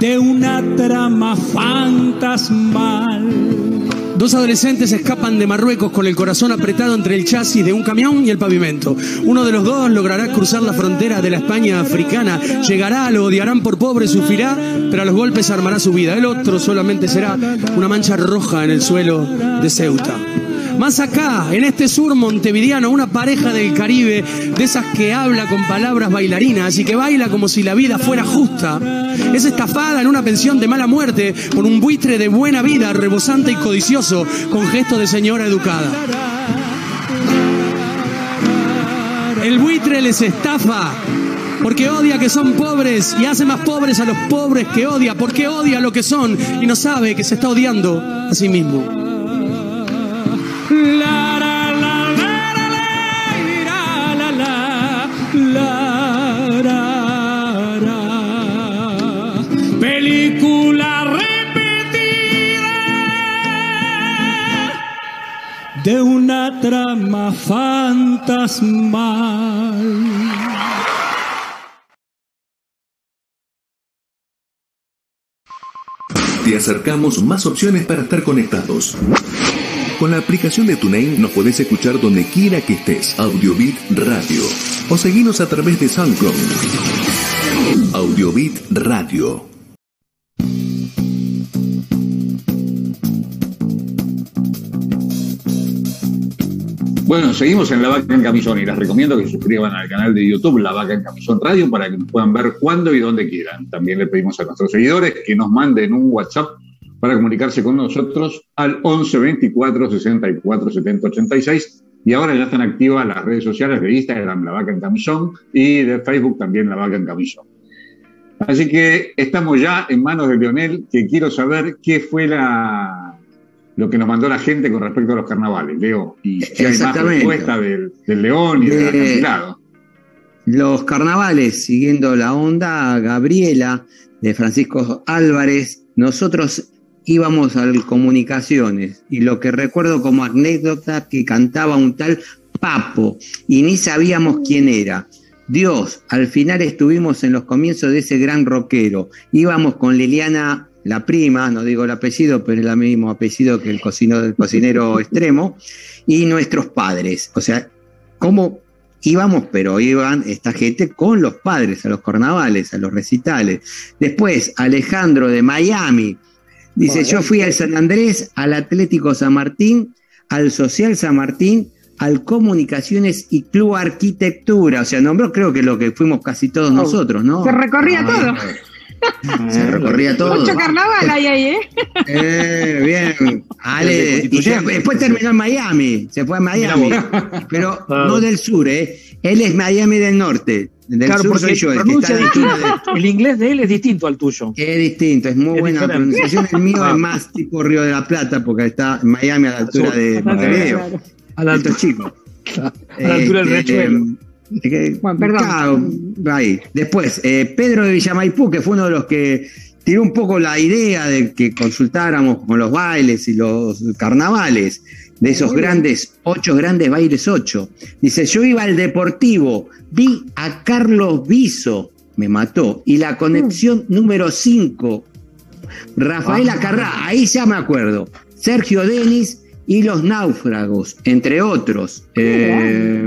de una trama fantasmal. Dos adolescentes escapan de Marruecos con el corazón apretado entre el chasis de un camión y el pavimento. Uno de los dos logrará cruzar la frontera de la España africana. Llegará, lo odiarán por pobre, sufrirá, pero a los golpes armará su vida. El otro solamente será una mancha roja en el suelo de Ceuta. Más acá, en este sur montevideano, una pareja del Caribe, de esas que habla con palabras bailarinas y que baila como si la vida fuera justa, es estafada en una pensión de mala muerte por un buitre de buena vida, rebosante y codicioso, con gesto de señora educada. El buitre les estafa porque odia que son pobres y hace más pobres a los pobres que odia, porque odia lo que son y no sabe que se está odiando a sí mismo. Una trama fantasmal. Te acercamos más opciones para estar conectados. Con la aplicación de TuneIn nos podés escuchar donde quiera que estés. Audiobit Radio. O seguinos a través de SoundCloud. Audiobit Radio. Bueno, seguimos en La Vaca en Camisón y les recomiendo que suscriban al canal de YouTube La Vaca en Camisón Radio para que nos puedan ver cuando y donde quieran. También le pedimos a nuestros seguidores que nos manden un WhatsApp para comunicarse con nosotros al 11 24 64 70 86. Y ahora ya están activas las redes sociales de Instagram La Vaca en Camisón y de Facebook también La Vaca en Camisón. Así que estamos ya en manos de Leonel, que quiero saber qué fue la, lo que nos mandó la gente con respecto a los carnavales, Leo. Y si hay más respuesta del, del León y del De- acantilado. Los carnavales, siguiendo la onda, Gabriela de Francisco Álvarez, nosotros íbamos al comunicaciones y lo que recuerdo como anécdota que cantaba un tal Papo y ni sabíamos quién era. Dios, al final estuvimos en los comienzos de ese gran rockero. Íbamos con Liliana, la prima, no digo el apellido, pero es el mismo apellido que el, cocino, el cocinero <laughs> extremo, y nuestros padres. O sea, ¿cómo íbamos? Pero iban esta gente con los padres a los carnavales, a los recitales. Después, Alejandro de Miami. Dice, yo fui al San Andrés, al Atlético San Martín, al Social San Martín, al Comunicaciones y Club Arquitectura. O sea, nombró creo que lo que fuimos casi todos nosotros, ¿no? Se recorría todo. <laughs> Se recorría todo. Mucho carnaval hay ahí, ¿eh? Eh, bien. Ale, y después terminó en Miami, se fue a Miami, pero <laughs> no del sur, ¿eh? Él es Miami del norte. Del Claro, sur porque soy yo, el que está la inglés de él es distinto al tuyo. Es distinto, es muy Es buena diferente. pronunciación. El mío Ah. es más tipo Río de la Plata, porque está en Miami a la altura sur. de Montevideo. A la <laughs> la altura del Este, riachuelo. eh, que- Bueno, perdón. claro, ahí. Después, eh, Pedro de Villamaipú, que fue uno de los que tiró un poco la idea de que consultáramos con los bailes y los carnavales, de esos grandes, ocho grandes bailes ocho. Dice, yo iba al Deportivo, vi a Carlos Viso, me mató, y la conexión número cinco, Rafael Acarrá, ahí ya me acuerdo, Sergio Denis y los náufragos, entre otros. Eh,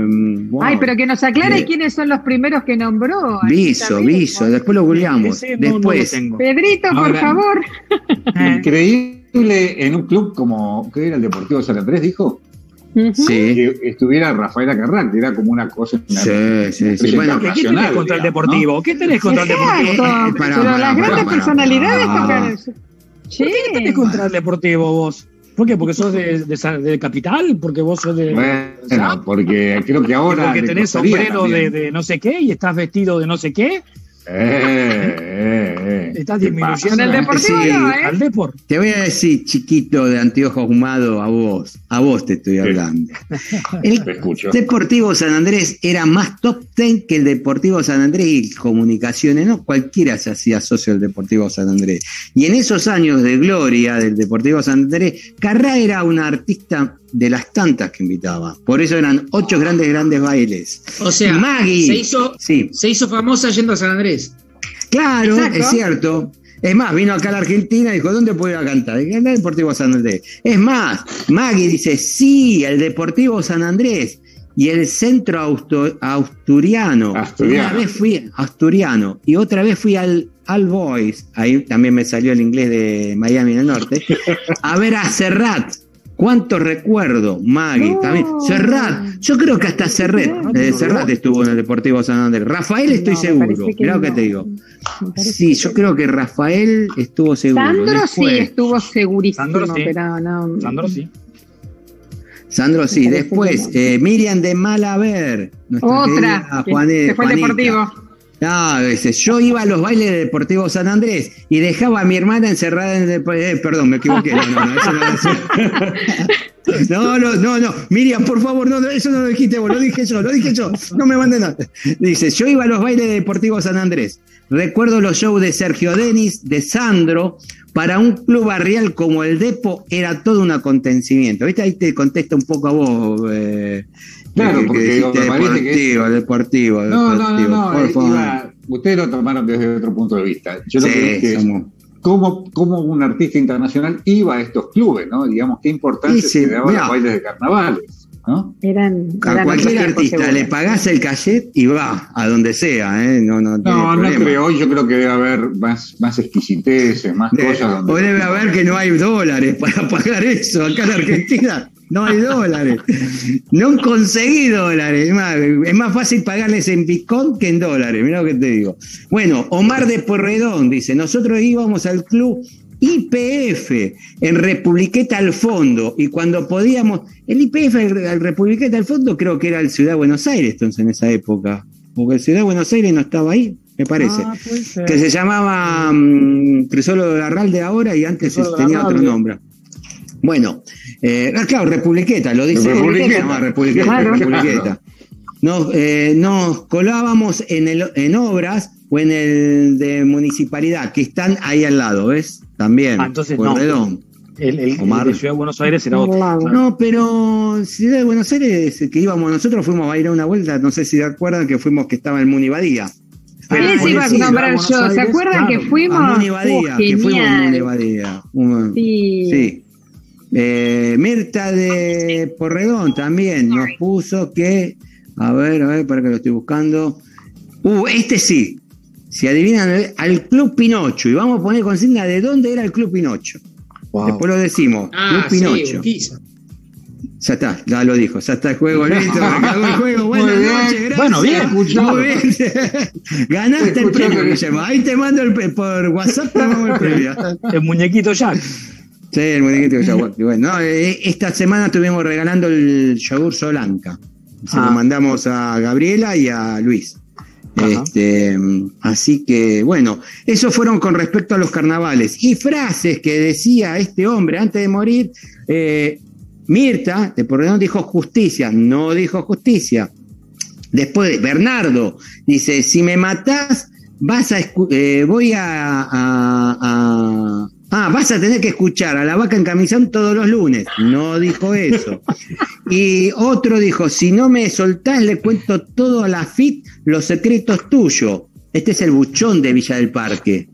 wow. Ay, pero que nos aclare De- quiénes son los primeros que nombró. Viso, Viso, después lo googleamos. No- lo Después, tengo. Pedrito, por favor. <laughs> Increíble en un club como, ¿qué era el Deportivo San Andrés, dijo? Sí, Que estuviera Rafael Acarrán, que era como una cosa. una- sí, sí, sí. Bueno, ¿Qué tenés contra el Deportivo? ¿Qué tenés contra el Deportivo? Exacto, Eh, pará, pero las grandes personalidades. Sí. ¿Qué tenés contra el Deportivo vos? ¿Por qué? ¿Porque sos de, de, Capital? ¿Porque vos sos de... Bueno, porque creo que ahora. porque tenés sombrero de no sé qué y estás vestido de no sé qué? Eh, eh, eh. Estás ¿Qué disminuyendo el Deportivo Sí, ¿eh? al Depor. Te voy a decir, chiquito de anteojos humados, a vos, a vos te estoy hablando. <laughs> El Te escucho. Deportivo San Andrés era más top ten que el Deportivo San Andrés y comunicaciones, ¿no? Cualquiera se hacía socio del Deportivo San Andrés. Y en esos años de gloria del Deportivo San Andrés, Carrá era una artista de las tantas que invitaba. Por eso eran ocho grandes, grandes bailes. O sea, Maggie. se hizo, Sí, se hizo famosa yendo a San Andrés. Claro, Exacto. es cierto. Es más, vino acá a la Argentina y dijo, ¿dónde puedo ir a cantar? En el Deportivo San Andrés. Es más, Maggie dice, sí, el Deportivo San Andrés y el Centro Austo- Asturiano. Asturiano. Una vez fui, Asturiano, y otra vez fui al, al Boys, ahí también me salió el inglés de Miami del Norte, <laughs> a ver a Serrat. ¿Cuánto recuerdo, Maggie? No. También. Serrat, yo creo que hasta Serret, eh, Serrat estuvo en el Deportivo San Andrés. Rafael estoy No, seguro, mirá lo que te digo. Sí, yo creo que Rafael estuvo seguro. Sandro sí estuvo segurísimo, Sandro sí. pero no. Sandro sí. Sandro sí. Después, eh, Miriam de Malaver. nuestra Otra, querida que Juane- se fue Juanita. Deportivo. No, ese, yo iba a los bailes del Deportivo San Andrés y dejaba a mi hermana encerrada en el. eh, perdón, me equivoqué. No, no, no, <laughs> no. No. Miriam, por favor, no, eso no lo dijiste vos, lo dije yo, lo dije yo. No me manden nada. Dice, yo iba a los bailes de Deportivo San Andrés. Recuerdo los shows de Sergio Denis, de Sandro. Para un club barrial como el Depo era todo un acontecimiento. ¿Viste? Ahí te contesta un poco a vos. Eh, Claro, que- que porque dijiste me parece que- deportivo, deportivo, No, no, no, deportivo, no. por eh, favor. iba- ustedes lo tomaron desde otro punto de vista. Yo lo Sí, que dije es cómo, cómo un artista internacional iba a estos clubes, ¿no? Digamos, qué importancia se le a los bailes de carnavales, ¿no? Eran, A eran cualquier otros tiempos, artista le pagás el cachet y va a donde sea, ¿eh? No, no, No, no creo. Hoy yo creo que debe haber más, más exquisiteces, más De- cosas donde. o debe haber que no hay dólares para pagar eso. Acá en Argentina no hay dólares. No conseguí dólares. Es más, es más fácil pagarles en Bitcoin que en dólares. Mira lo que te digo. Bueno, Omar de Porredón dice: Nosotros íbamos al club IPF en Republiqueta al fondo y cuando podíamos. El IPF, el Republiqueta al fondo, creo que era el Ciudad de Buenos Aires entonces en esa época. Porque el Ciudad de Buenos Aires no estaba ahí, me parece Ah, que se llamaba mm, Crisolo de ahora y antes Crisolo tenía otro nombre. Bueno, eh, ah, claro, Republiqueta, lo dice. Republiqueta. Republiqueta, Claro. Republiqueta. Nos, eh, nos colábamos en, el, en obras o en el de municipalidad, que están ahí al lado, ¿ves? También, Ah, entonces no. El, el, Omar. el de Ciudad de Buenos Aires era otro. Claro. No, pero Ciudad de Buenos Aires, que íbamos nosotros, fuimos a bailar una vuelta, no sé si se acuerdan que fuimos que estaba en Muni Badía. Sí, se iba a nombrar Buenos yo. ¿Se Aires, acuerdan que fuimos? A Muni Badía, Oh, que fuimos a genial. Muni Badía. Un- Sí. Sí. Eh, Mirta de Porredón también nos puso que, a ver, a ver, para que lo estoy buscando. Uh, este sí. Si adivinan, eh, al Club Pinocho. Y vamos a poner consigna de dónde era el Club Pinocho. Después lo decimos. Ah, Club Pinocho. Ya está, ya lo dijo. Ya está el juego listo. me acabó el juego. Buenas noches, gracias. Bueno, bien, escuchado. Muy bien. <laughs> Ganaste el premio, Guillermo. Ahí te mando el, por WhatsApp, te mando el premio. <laughs> El muñequito Jack. Sí, el muñequito de yogur. <laughs> Y Bueno, no, eh, esta semana estuvimos regalando el yogur Solanca. Se Ah. lo mandamos a Gabriela y a Luis. Este, así que, bueno, eso fueron con respecto a los carnavales. Y frases que decía este hombre antes de morir. eh, Mirta, de Porredón, dijo justicia. No dijo justicia. Después, Bernardo dice: Si me matás, vas a eh, voy a, a- a- ah, vas a tener que escuchar a la vaca en camisón todos los lunes. No dijo eso. <laughs> Y otro dijo, si no me soltás, le cuento todo a la FIT, los secretos tuyos. Este es el buchón de Villa del Parque.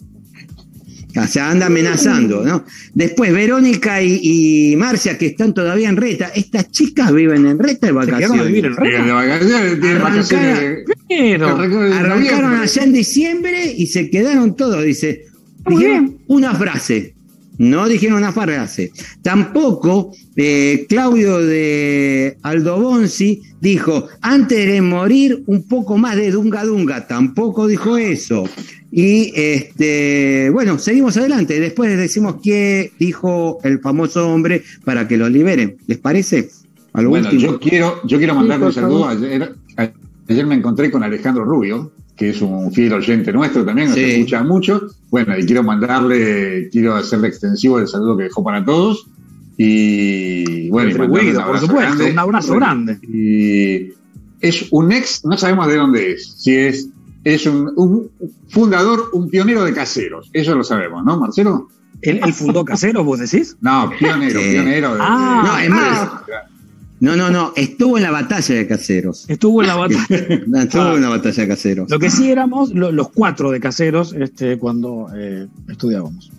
O sea, anda amenazando, ¿no? Después, Verónica y, y Marcia, que están todavía en Reta. Estas chicas viven en Reta de vacaciones. vivir en Reta? De vacaciones, tienen vacaciones. Pero, Arrancaron Arrancaron allá en diciembre y se quedaron todos, dice. Dijeron una frase. No dijeron una frase. Tampoco eh, Claudio de Aldo Bonzi dijo, antes de morir, un poco más de Dunga Dunga. Tampoco dijo eso. Y este, bueno, seguimos adelante. Después les decimos qué dijo el famoso hombre para que lo liberen. ¿Les parece? A lo Bueno, último. yo quiero, yo quiero mandarle un saludo. Ayer, ayer me encontré con Alejandro Rubio, que es un fiel oyente nuestro también, nos Sí. escucha mucho. Bueno, y quiero mandarle, quiero hacerle extensivo el saludo que dejó para todos. Y bueno, y Retribuido, por supuesto, grande. un abrazo grande. Y es un ex, no sabemos de dónde es, si es, es un, un fundador, un pionero de caseros. Eso lo sabemos, ¿no, Marcelo? ¿Él, él fundó Caseros, vos decís? No, pionero, <laughs> pionero de, Ah, no, es más. No, no, no. Estuvo en la batalla de caseros. Estuvo en la batalla. <laughs> Estuvo en la batalla de caseros. Lo que sí éramos lo- los cuatro de Caseros este, cuando eh, estudiábamos.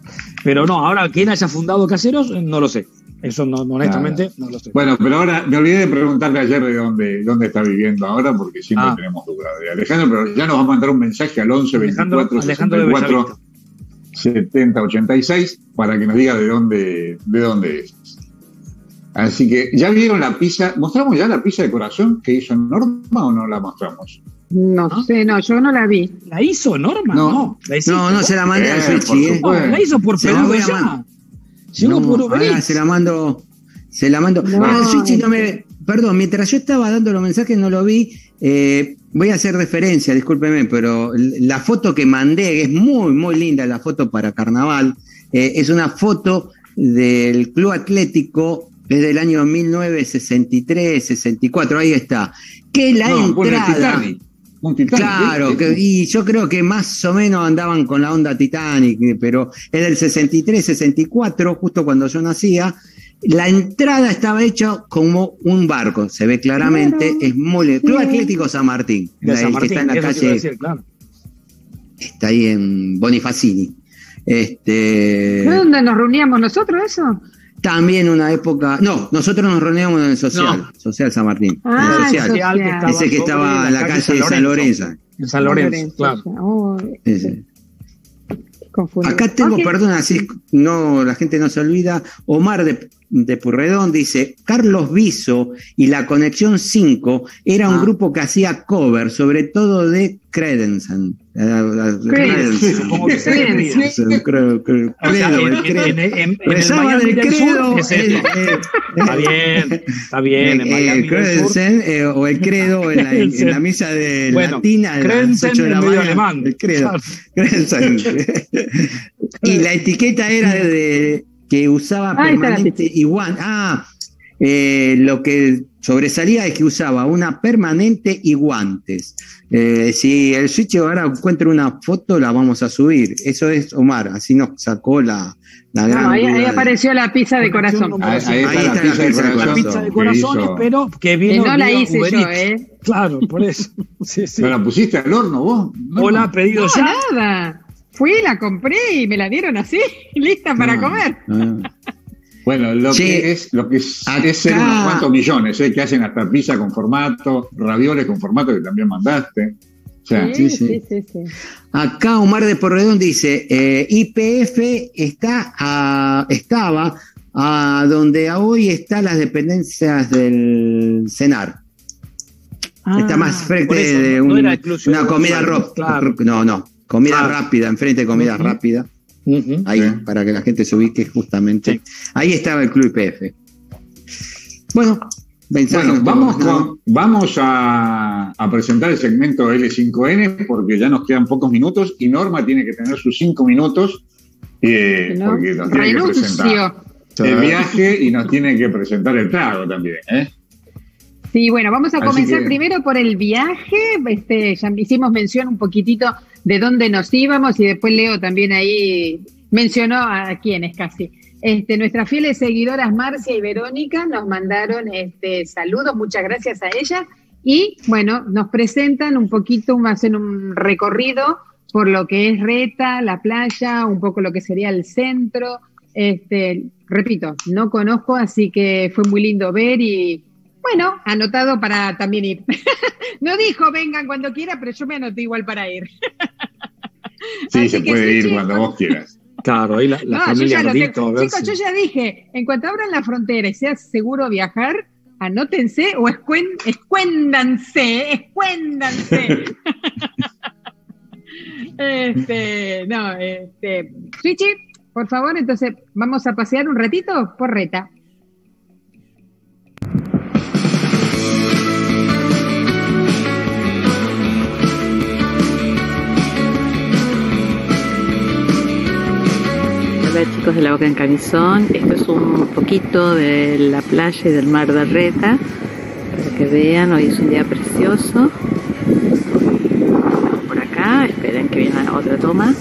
Pero no, ahora quién haya fundado Caseros, no lo sé. Eso no, honestamente no lo sé. Bueno, pero ahora me olvidé de preguntarle ayer de dónde, dónde está viviendo ahora, porque siempre Ah. tenemos duda de Alejandro, pero ya nos va a mandar un mensaje al 11 Alejandro- 24 Alejandro de 64 70 86 para que nos diga de dónde, de dónde es. Así que, ¿ya vieron la pizza? ¿Mostramos ya la pizza de corazón que hizo Norma o no la mostramos? No sé, no, yo no la vi. ¿La hizo Norma? No. No. ¿La No, no se la mandé al Eh, Switch, por ¿eh? No, la hizo por pedido ya. Llegó por Uber se la mando. Se la mando. No, Ah, el Switch es no me. Perdón, mientras yo estaba dando los mensajes no lo vi. eh, voy a hacer referencia, discúlpeme, pero la foto que mandé que es muy, muy linda, la foto para carnaval. eh, es una foto del Club Atlético desde el año 1963, 64, ahí está. Que la no, entrada. Un Titanic. Claro, que- y yo creo que más o menos andaban con la onda Titanic, pero en el 63, 64, justo cuando yo nacía, la entrada estaba hecha como un barco, se ve claramente, Claro. es muy. Club Sí. Atlético San Martín, De la- San el que Martín, está en la calle, decir, claro. está ahí en Bonifacini. Este, ¿No es donde nos reuníamos nosotros eso? También una época, no, nosotros nos reuníamos en el social, social San Martín, Ah, en el social, social. que estaba ese que estaba en la calle de San Lorenzo. En San Lorenzo, claro. Oh, Ese. confundido. Acá tengo, Ok. perdón, así no, la gente no se olvida. Omar de, de Purredón dice: Carlos Viso y la Conexión 5 era un Ah. grupo que hacía cover, sobre todo de Credensen. Eh, credo, el credo. el Rezaba del credo, el- Está bien, está bien. En eh, Sur. Credensen, eh, o el credo en la, en la misa de latina a las Credensen 8 de la mañana. El credo. <laughs> Y la etiqueta era de que usaba Ah, permanente igual. Ah, eh, lo que sobresalía es que usaba una permanente y guantes. Eh, si el Switch ahora encuentra una foto, la vamos a subir. Eso es Omar, así nos sacó la, la gran. No, ahí, ahí duda de- apareció la pizza de corazón. Ahí, ahí Ahí está, está la pizza de la corazón. La pizza de que corazones, pero que Que vino. no la hice Uber yo, Eats. ¿eh? Claro, por eso. <laughs> Sí, sí. ¿Pero la pusiste al horno vos? No. Hola, pedido No, ya. nada. Fui, la compré y me la dieron así, <laughs> lista para No, comer. No. Bueno, lo Che, que es, lo que es, acá- es ser unos cuantos millones, ¿eh? que hacen hasta pizza con formato, ravioles con formato que también mandaste. O sea, Sí, sí, sí, sí. sí, sí. Acá Omar de Porredón dice, eh, IPF está a- estaba a donde hoy están las dependencias del CENAR. está más frente Ah, por eso, de un- una comida rock. claro. No, no. Comida Claro. rápida, enfrente de comida rápida. Ahí, Sí. para que la gente se ubique justamente. Sí. Ahí estaba el Club IPF. Bueno, vamos, vamos a, a presentar el segmento L5N porque ya nos quedan pocos minutos y Norma tiene que tener sus cinco minutos eh, ¿no? porque nos tiene que presentar el viaje y nos tiene que presentar el trago también. ¿eh? Sí, bueno, vamos a Así comenzar que- primero por el viaje. Este, ya hicimos mención un poquitito de dónde nos íbamos y después Leo también ahí mencionó a quiénes casi. Este, nuestras fieles seguidoras Marcia y Verónica nos mandaron este, saludos, muchas gracias a ellas. Y bueno, nos presentan un poquito, hacen un recorrido por lo que es Reta, la playa, un poco lo que sería el centro. Este, repito, no conozco, así que fue muy lindo ver y bueno, anotado para también ir. <laughs> no dijo vengan cuando quiera, pero yo me anoté igual para ir. Sí, Así se puede sí, ir cuando vos quieras. Claro, ahí la, la No, yo familia Ardito, a ver Chicos, si- yo ya dije, en cuanto abran la frontera y sea seguro viajar, anótense o escuen- escuéndanse, escuéndanse. <laughs> este, no, este, Switchy, por favor, entonces vamos a pasear un ratito por Reta. Chicos de la Boca en Camisón, esto es un poquito de la playa y del mar de Reta, para que vean, hoy es un día precioso. Vamos por acá, esperen que viene otra toma.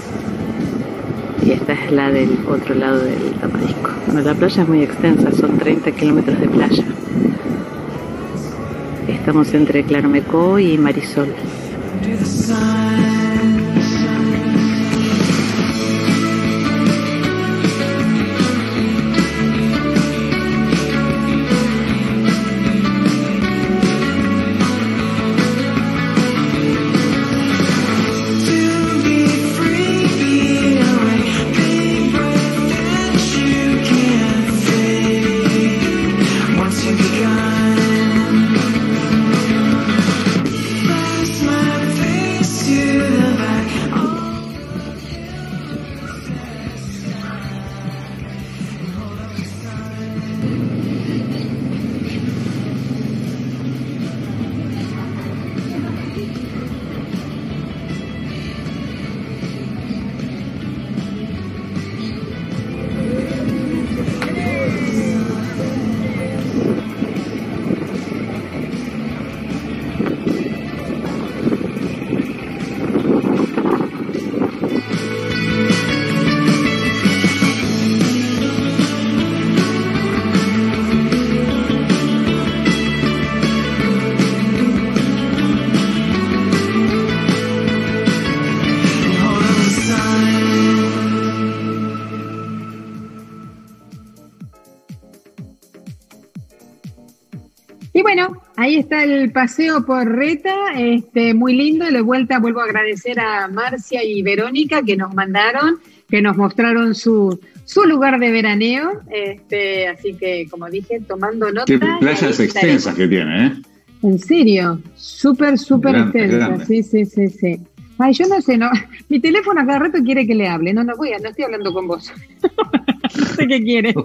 Y esta es la del otro lado del Taparisco. Bueno, la playa es muy extensa, son 30 kilómetros de playa. Estamos entre Claromecó y Marisol. Ahí está el paseo por Reta, este, muy lindo. De vuelta vuelvo a agradecer a Marcia y Verónica que nos mandaron, que nos mostraron su, su lugar de veraneo. Este, así que, como dije, tomando nota. Qué playas extensas que tiene, ¿eh? En serio, súper, súper Grande, extensa. grande. Sí, sí, sí, sí. Ay, yo no sé, no. Mi teléfono a cada rato quiere que le hable. No, no voy, a- no estoy hablando con vos. <laughs> no sé qué quiere. <laughs>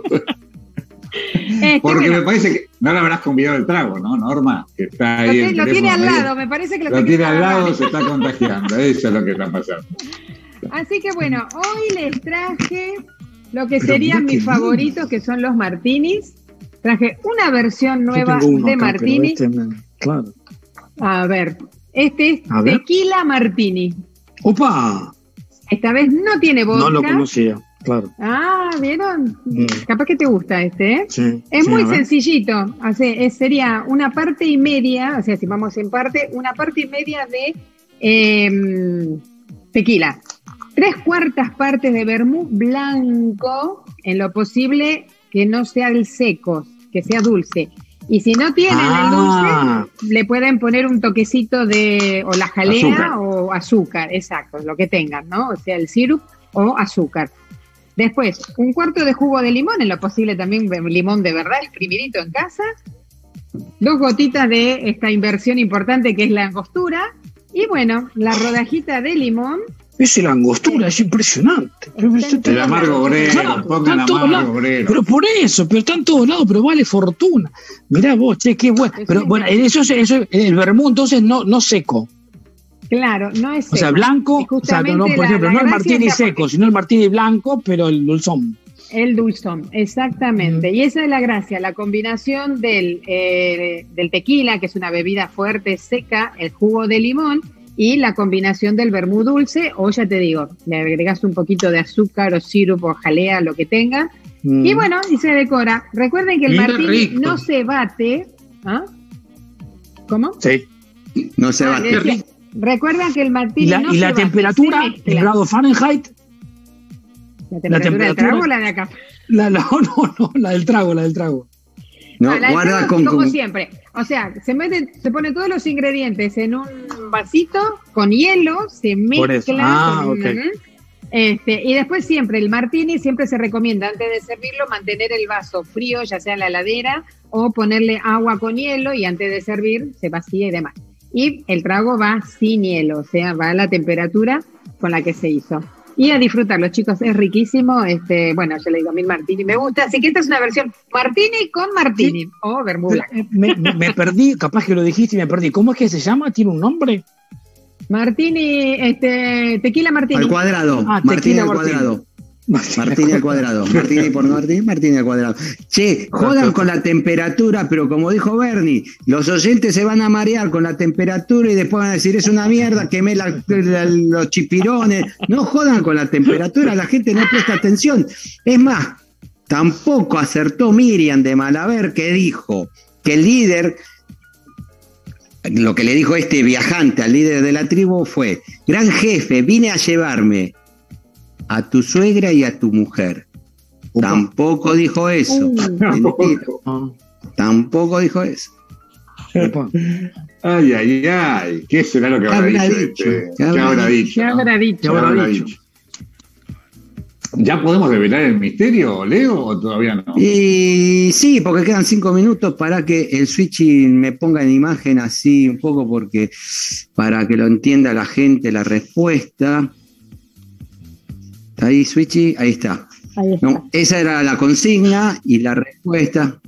Este, Porque me parece que no le habrás convidado el trago, ¿no, Norma? Que está lo, ahí te- el lo tiene al lado, me parece que lo, Lo tiene al lado, se está contagiando. Eso es lo que está pasando. <laughs> Así que bueno, hoy les traje lo que Pero serían mis favoritos, que son los martinis. Traje una versión nueva uno de martini. este claro. A ver, este es ver. tequila martini. ¡Opa! Esta vez no tiene vodka. No lo conocía, claro. Ah, ¿vieron? Mm. Capaz que te gusta este, ¿eh? Sí, Es sí, muy sencillito. Hace, es- sería una parte y media, o sea, si vamos en parte, una parte y media de em, tequila. Tres cuartas partes de vermú blanco, en lo posible que no sea el seco, que sea dulce. Y si no tienen Ah. el dulce, le pueden poner un toquecito de, o la jalea Azúcar. o azúcar, exacto, lo que tengan, ¿no? O sea, el sirup o azúcar. Después, un cuarto de jugo de limón, en lo posible también limón de verdad, exprimidito en casa. Dos gotitas de esta inversión importante que es la angostura. Y bueno, la rodajita de limón. Ese la angostura es impresionante. El amargo obrero, Claro, pongan amargo lados. obrero. Pero por eso, pero está en todos lados, pero vale fortuna. Mirá vos, che, qué bueno. Pero bueno, eso es eso, el vermú entonces no, no seco. Claro, no es O sea, blanco, o sea, no, por la- ejemplo, la no el martini seco, sino el martini blanco, pero el dulzón. El dulzón, exactamente. Y esa es la gracia, la combinación del, eh, del tequila, que es una bebida fuerte, seca, el jugo de limón y la combinación del vermú dulce, o ya te digo, le agregas un poquito de azúcar o sirope o jalea, lo que tenga. Mm. Y bueno, y se decora. Recuerden que el Mira, martini rico. no se bate. ¿Ah? ¿Cómo? Sí. No se Ah, va. decía, Recuerden que el martini ¿Y la, no y se la bate, temperatura se en grado Fahrenheit? ¿La temperatura, del temperatura- trago o la de acá? La, la- <laughs> no, no, la del trago, la del trago. No, Ah, la del guarda trago, con, como con- siempre. O sea, se meten, se ponen todos los ingredientes en un vasito con hielo, se Por eso. mezcla. Ah, con- ok. este, y después siempre el martini siempre se recomienda antes de servirlo mantener el vaso frío, ya sea en la heladera, o ponerle agua con hielo y antes de servir se vacía y demás. Y el trago va sin hielo, o sea, va a la temperatura con la que se hizo. Y a disfrutarlo, chicos, es riquísimo. Este, bueno, yo le digo a mí martini me gusta, así que esta es una versión martini con martini o vermú blanco. Eh, Me, me- me perdí, capaz que lo dijiste y me perdí. ¿Cómo es que se llama? ¿Tiene un nombre? Martini, este, tequila martini. al cuadrado. Ah, tequila al cuadrado. Martín al cuadrado. Martín por Martín, Martín al cuadrado. Che, jodan con la temperatura, pero como dijo Bernie, los oyentes se van a marear con la temperatura y después van a decir es una mierda, quemé la- la- los chipirones. No jodan con la temperatura, la gente no presta atención. Es más, tampoco acertó Miriam de Malaver que dijo que el líder lo que le dijo este viajante al líder de la tribu fue, gran jefe, vine a llevarme a tu suegra y a tu mujer. Tampoco dijo eso. Mentira. Tampoco dijo eso. Ay, ay, ay. ¿Qué será lo que ¿Qué habrá habrá dicho? dicho? este? ¿Qué ¿Qué habrá habrá ¿Qué dicho? ¿Qué habrá dicho? ¿Ya podemos revelar el misterio, Leo, o todavía no? Y sí, porque quedan cinco minutos para que el Switchy me ponga en imagen así un poco, porque para que lo entienda la gente la respuesta. ¿Está ahí, Switchy? Ahí está. Ahí está. No, esa era la consigna y la respuesta.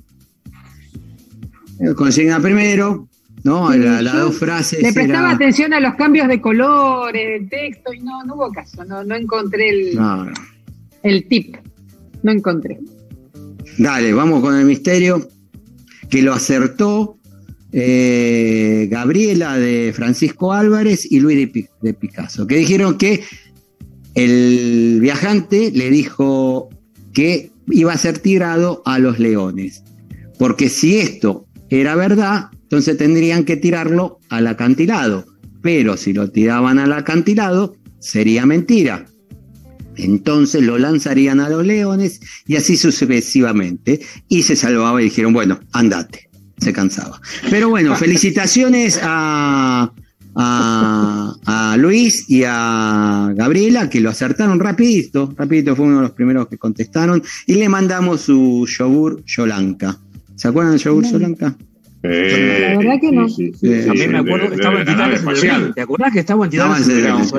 Eh, Consigna primero, ¿no? Sí, La- las dos frases. Le prestaba era- atención a los cambios de colores, del texto, y no, no hubo caso, no, no encontré el, No, el tip. No encontré. Dale, vamos con el misterio que lo acertó eh, Gabriela de Francisco Álvarez y Luis de Picasso, que dijeron que el viajante le dijo que iba a ser tirado a los leones, porque si esto era verdad, entonces tendrían que tirarlo al acantilado, pero si lo tiraban al acantilado, sería mentira. Entonces lo lanzarían a los leones y así sucesivamente. Y se salvaba y dijeron, bueno, andate. Se cansaba. Pero bueno, <laughs> felicitaciones a, a, a Luis y a Gabriela que lo acertaron rapidito. Rapidito fue uno de los primeros que contestaron. Y le mandamos su yogur Yolanka. ¿Se acuerdan del yogur Yolanka? Eh, La verdad que no. sí, sí, Eh, sí, También me acuerdo que estaba en Titanes. ¿Te acordás que estaba en Titanes?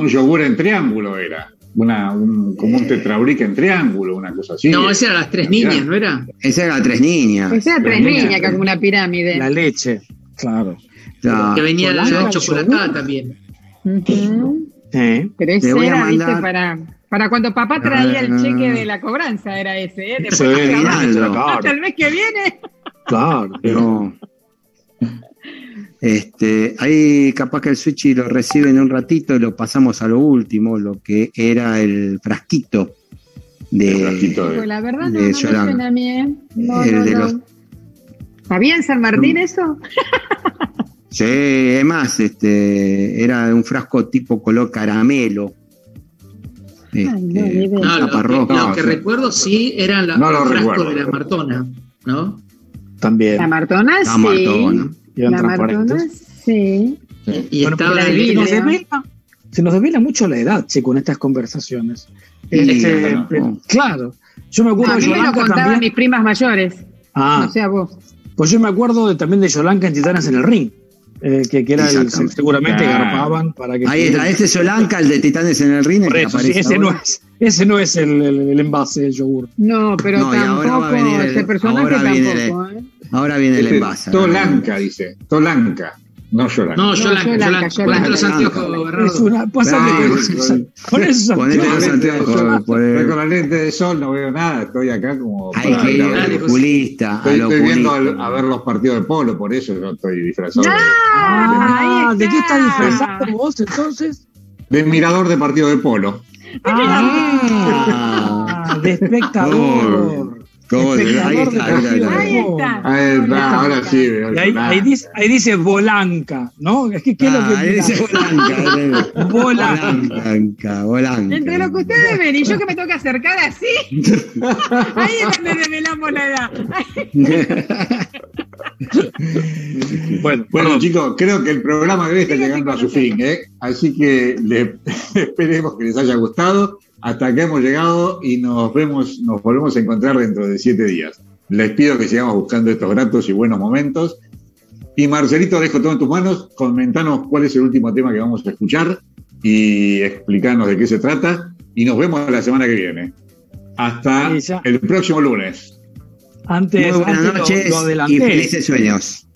Un yogur en triángulo era. Una, un, como un tetrabric en triángulo, una cosa así. No, esas eran las tres niñas, ¿no era? Esa era tres niñas. Esa era tres niñas, que es como una pirámide. La leche, claro. Que venía la, la chocolatada también. Eh, Pero ese voy a era, viste, para, para cuando papá traía el Ah. cheque de la cobranza, era ese, ¿eh? Después Sí, hasta- miralo. hasta claro, el mes que viene. claro. No. <laughs> Este, ahí capaz que el Switch lo recibe en un ratito y lo pasamos a lo último, lo que era el frasquito de, El frasquito de- Pues la verdad no, de no me Yolanda. suena a mí, ¿eh? No, El no, de no. los- ¿Sabía en San Martín eso? <laughs> Sí, es más, este, era un frasco tipo color caramelo. Este, Ay, no, ni idea. No, lo, que, lo No, que sí. recuerdo sí eran la- No los frascos recuerdo. de la Martona, ¿no? También. La Martona, La sí. Martona. Eran La Martona, sí. Y Bueno, estaba la de- se, nos se devela mucho la edad, che, con estas conversaciones. Sí, Este, no, eh, no. claro. Yo me acuerdo A de mí me lo contaban también. mis primas mayores. Ah, No sé a vos. pues yo me acuerdo de- también de Yolanka en Titanes en el Ring. Eh, que, que era el, seguramente garpaban para que Ahí está, este es Solanca, el de Titanes en el sí, aparece ese, no es, ese no es el, el- el envase del yogur. No, pero No, y ahora tampoco, va a venir el- ese personaje ahora viene tampoco, ¿eh? Ahora viene el Este, envase. Tolanca, dice. Tolanca. No Yolanka. No, Yolanka. Ponete los anteojos, Ponete los anteojos. Estoy con la lente de sol, no veo nada, estoy acá como... Hay que ir al oculista. Estoy, viendo a ver los partidos de polo, por eso yo estoy disfrazado de- Ah, Ahí ¿De qué estás está. disfrazado vos entonces? de, mirador de partido de polo. Ah, de <laughs> espectador. ¿Cómo se- ahí está, ahí está, ahí está. Ahí está. Ahí está, ahora sí ahí, ahí dice, ahí dice Bolanca, ¿no? Es que ¿qué es lo Ah, que ahí dice Bolanca. Bolanca. Bolanca. Entre lo que ustedes ven y yo que me tengo que acercar así, <laughs> ahí es donde revelamos la edad. <laughs> Bueno, Bueno, chicos, creo que el programa de hoy está llegando a su fin, ¿eh? Así que le, <laughs> esperemos que les haya gustado. Hasta acá hemos llegado y nos vemos, nos volvemos a encontrar dentro de siete días. Les pido que sigamos buscando estos gratos y buenos momentos. Y Marcelito, dejo todo en tus manos. Comentanos cuál es el último tema que vamos a escuchar y explicarnos de qué se trata. Y nos vemos la semana que viene. Hasta el próximo lunes. Antes, Muy buenas antes lo- noches lo, y adelanté. felices sueños.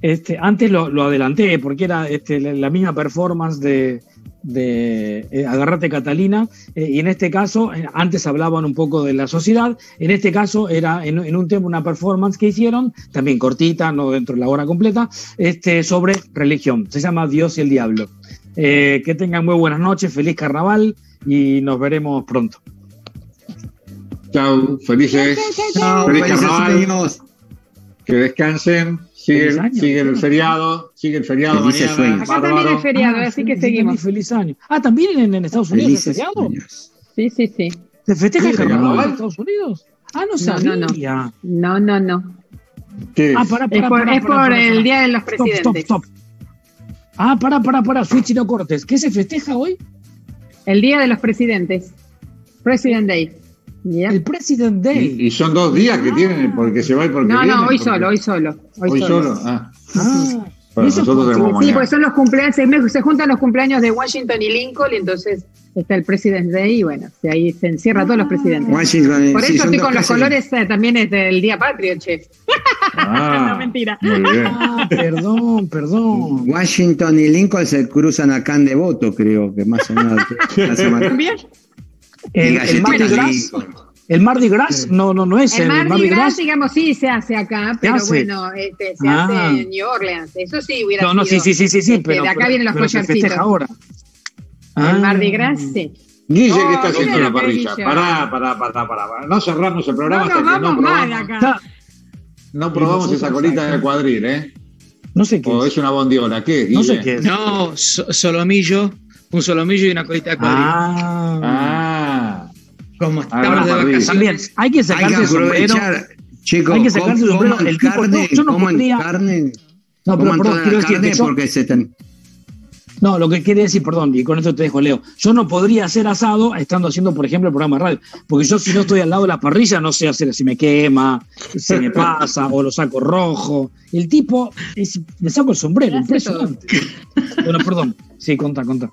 Este, antes lo, lo adelanté porque era este, la, la misma performance de, de eh, Agarrate Catalina eh, y en este caso, eh, antes hablaban un poco de la sociedad, en este caso era en, en un tema una performance que hicieron, también cortita, no dentro de la hora completa, este, sobre religión, se llama Dios y el Diablo. Eh, que tengan muy buenas noches, feliz carnaval y nos veremos pronto. Chao, felices. Chao, Feliz felices carnaval. sueños. Que descansen. Sigue, Feliz año. sigue el feriado. Sigue el feriado Felices mañana. sueños. Acá también es feriado, Ah, así que seguimos. Feliz año. Ah, también en, en Estados Unidos es feriado. sueños. Sí, sí, sí. ¿Se festeja el carnaval en Estados Unidos? Ah, no No, sabía. no, No, no, no. ¿Qué es? Ah, para, Es para, por, para, es por para, el. Día de los Stop, Presidentes. stop, stop. Ah, para, para, para, Switch y no cortes. ¿Qué se festeja hoy? El Día de los Presidentes. President Day. El President Day. Y, y son dos días que tienen porque se va y porque No, viene, no, hoy porque- solo, hoy solo. Hoy, Hoy solo. solo. Ah, Ah, bueno, Sí, mañana. porque son los cumpleaños, se, se juntan los cumpleaños de Washington y Lincoln, y entonces está el President Day, y bueno, ahí se encierra a todos los presidentes. Washington, eh, Por eso estoy con los colores, eh, también es del Día Patrio, che. <laughs> Ah, No, mentira. Muy bien. Ah, perdón, perdón. Washington y Lincoln se cruzan acá en Devoto, creo que más o menos. la semana- <laughs> ¿También? El, el Mardi Gras, el Mardi Gras, no, no, no es El el, Mardi Gras, digamos, sí se hace acá, pero hace? bueno, este, se Ah. hace en New Orleans. Eso sí hubiera No, no, sí, sido, sí, sí, sí, sí, este, pero, de acá pero- vienen los collarcitos. ahora. El Ah. Mardi Gras, sí. Guille, Oh, ¿qué está haciendo la que parrilla? Guille. Pará, pará, pará, pará. No cerramos el programa No hasta nos que no vamos mal probamos, acá. no probamos esa colita acá. de cuadril, ¿eh? No sé qué O es. es una bondiola. ¿Qué es, No sé Guille? qué es. No, so- solomillo, un solomillo y una colita de cuadril. Ah, Ah, Como Ah, estamos de parrilla. también. vacaciones. Hay que Hay sacarse que el sombrero. Chicos, Hay que sacarse el sombrero. El tipo, carne, no, yo no coman podría- carne, No, pero perdón, quiero la decir carne que yo, porque se están... No, lo que quiere decir, perdón, y con esto te dejo, Leo. Yo no podría hacer asado estando haciendo, por ejemplo, el programa de radio. Porque yo, si no estoy al lado de la parrilla, no sé hacer si me quema, se me pasa, o lo saco rojo. El tipo, es- me saco el sombrero, impresionante. Bueno, perdón. Sí, contá, contá.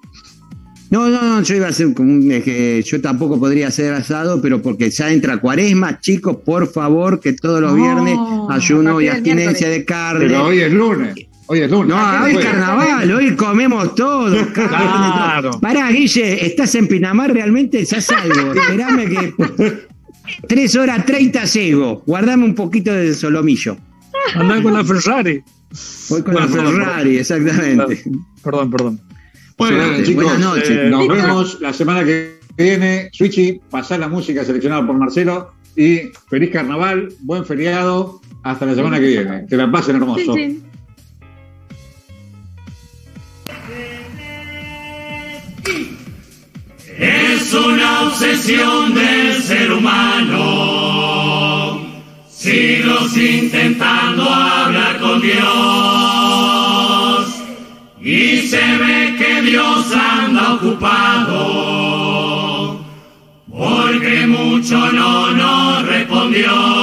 No, no, no, yo iba a hacer como un, es que yo tampoco podría hacer asado, pero porque ya entra cuaresma, chicos, por favor, que todos los No, viernes ayuno y abstinencia de carne. pero hoy es lunes. Hoy es lunes. No, hoy ¿qué es carnaval, hoy comemos todo. <laughs> carne, Claro. Pará, Guille, ¿estás en Pinamar realmente? Ya salgo. Esperame que. 3 horas 30 llego. Guardame un poquito de solomillo. Andá con la Ferrari. Voy con Bueno, la perdón, Ferrari, exactamente. Perdón, perdón. Bueno, chicos, Buenas noches. eh, nos vemos la semana que viene. Switchy, pasá la música seleccionada por Marcelo. Y feliz carnaval, buen feriado. Hasta la semana que viene. Que la pasen hermoso. Sí, sí. Es una obsesión del ser humano, siglos intentando hablar con Dios. Y se ve que Dios anda ocupado, porque mucho no nos respondió.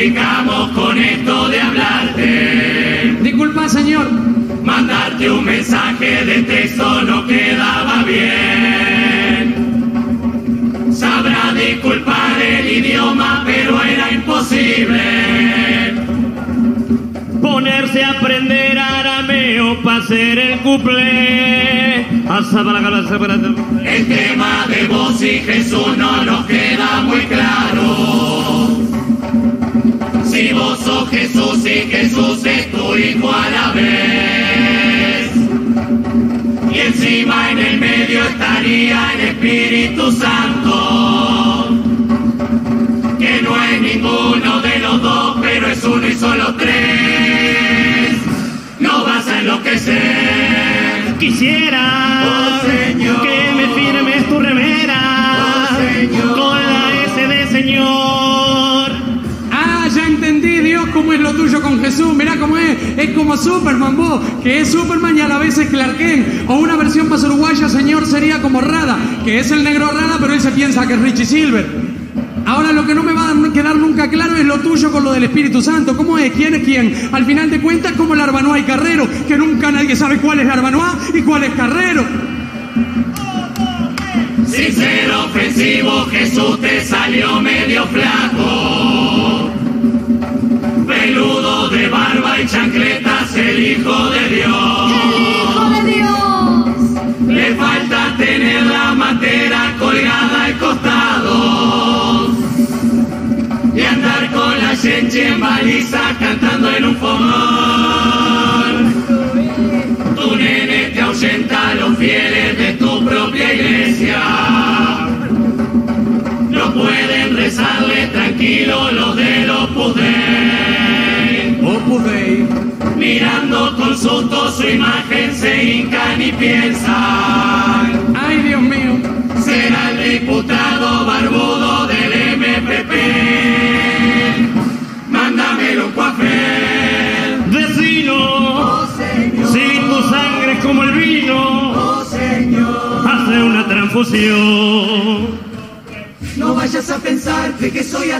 Complicamos con esto de hablarte. Disculpa, señor. Mandarte un mensaje de texto no quedaba bien. Sabrá disculpar el idioma, pero era imposible. Ponerse a aprender arameo para hacer el cuplé. El tema de vos y Jesús no nos queda muy claro. Y Jesús es tu hijo a la vez. Y encima en el medio estaría el Espíritu Santo. Que no es ninguno de los dos, pero es uno y solo tres. No vas a enloquecer. Quisiera Oh, Señor. que cómo es lo tuyo con Jesús. Mirá cómo es. Es como Superman, vos, que es Superman y a la vez es Clark Kent. O una versión más uruguaya, señor, sería como Rada, que es el negro Rada, pero él se piensa que es Richie Silver. Ahora lo que no me va a quedar nunca claro es lo tuyo con lo del Espíritu Santo. ¿Cómo es? ¿Quién es quién? Al final de cuentas, como el Arbanoa y Carrero, que nunca nadie sabe cuál es Arbanoa y cuál es Carrero. Sin ser ofensivo, Jesús te salió medio flaco. Barba y chancletas, el Hijo de Dios. ¡Hijo de Dios! Le falta tener la matera colgada al costado. Y andar con la chenche en baliza cantando en un fogón. Tu nene te ahuyenta a los fieles de tu propia iglesia. No pueden rezarle tranquilo los del Opus Dei. Opus Dei. Mirando con susto su imagen se hincan y piensan. Ay, Dios mío. Será el diputado barbudo del MPP. Mándamelo un cuafel. Vecino, si tu sangre es como el vino, Oh Señor. hace una transfusión. No vayas a pensar de que soy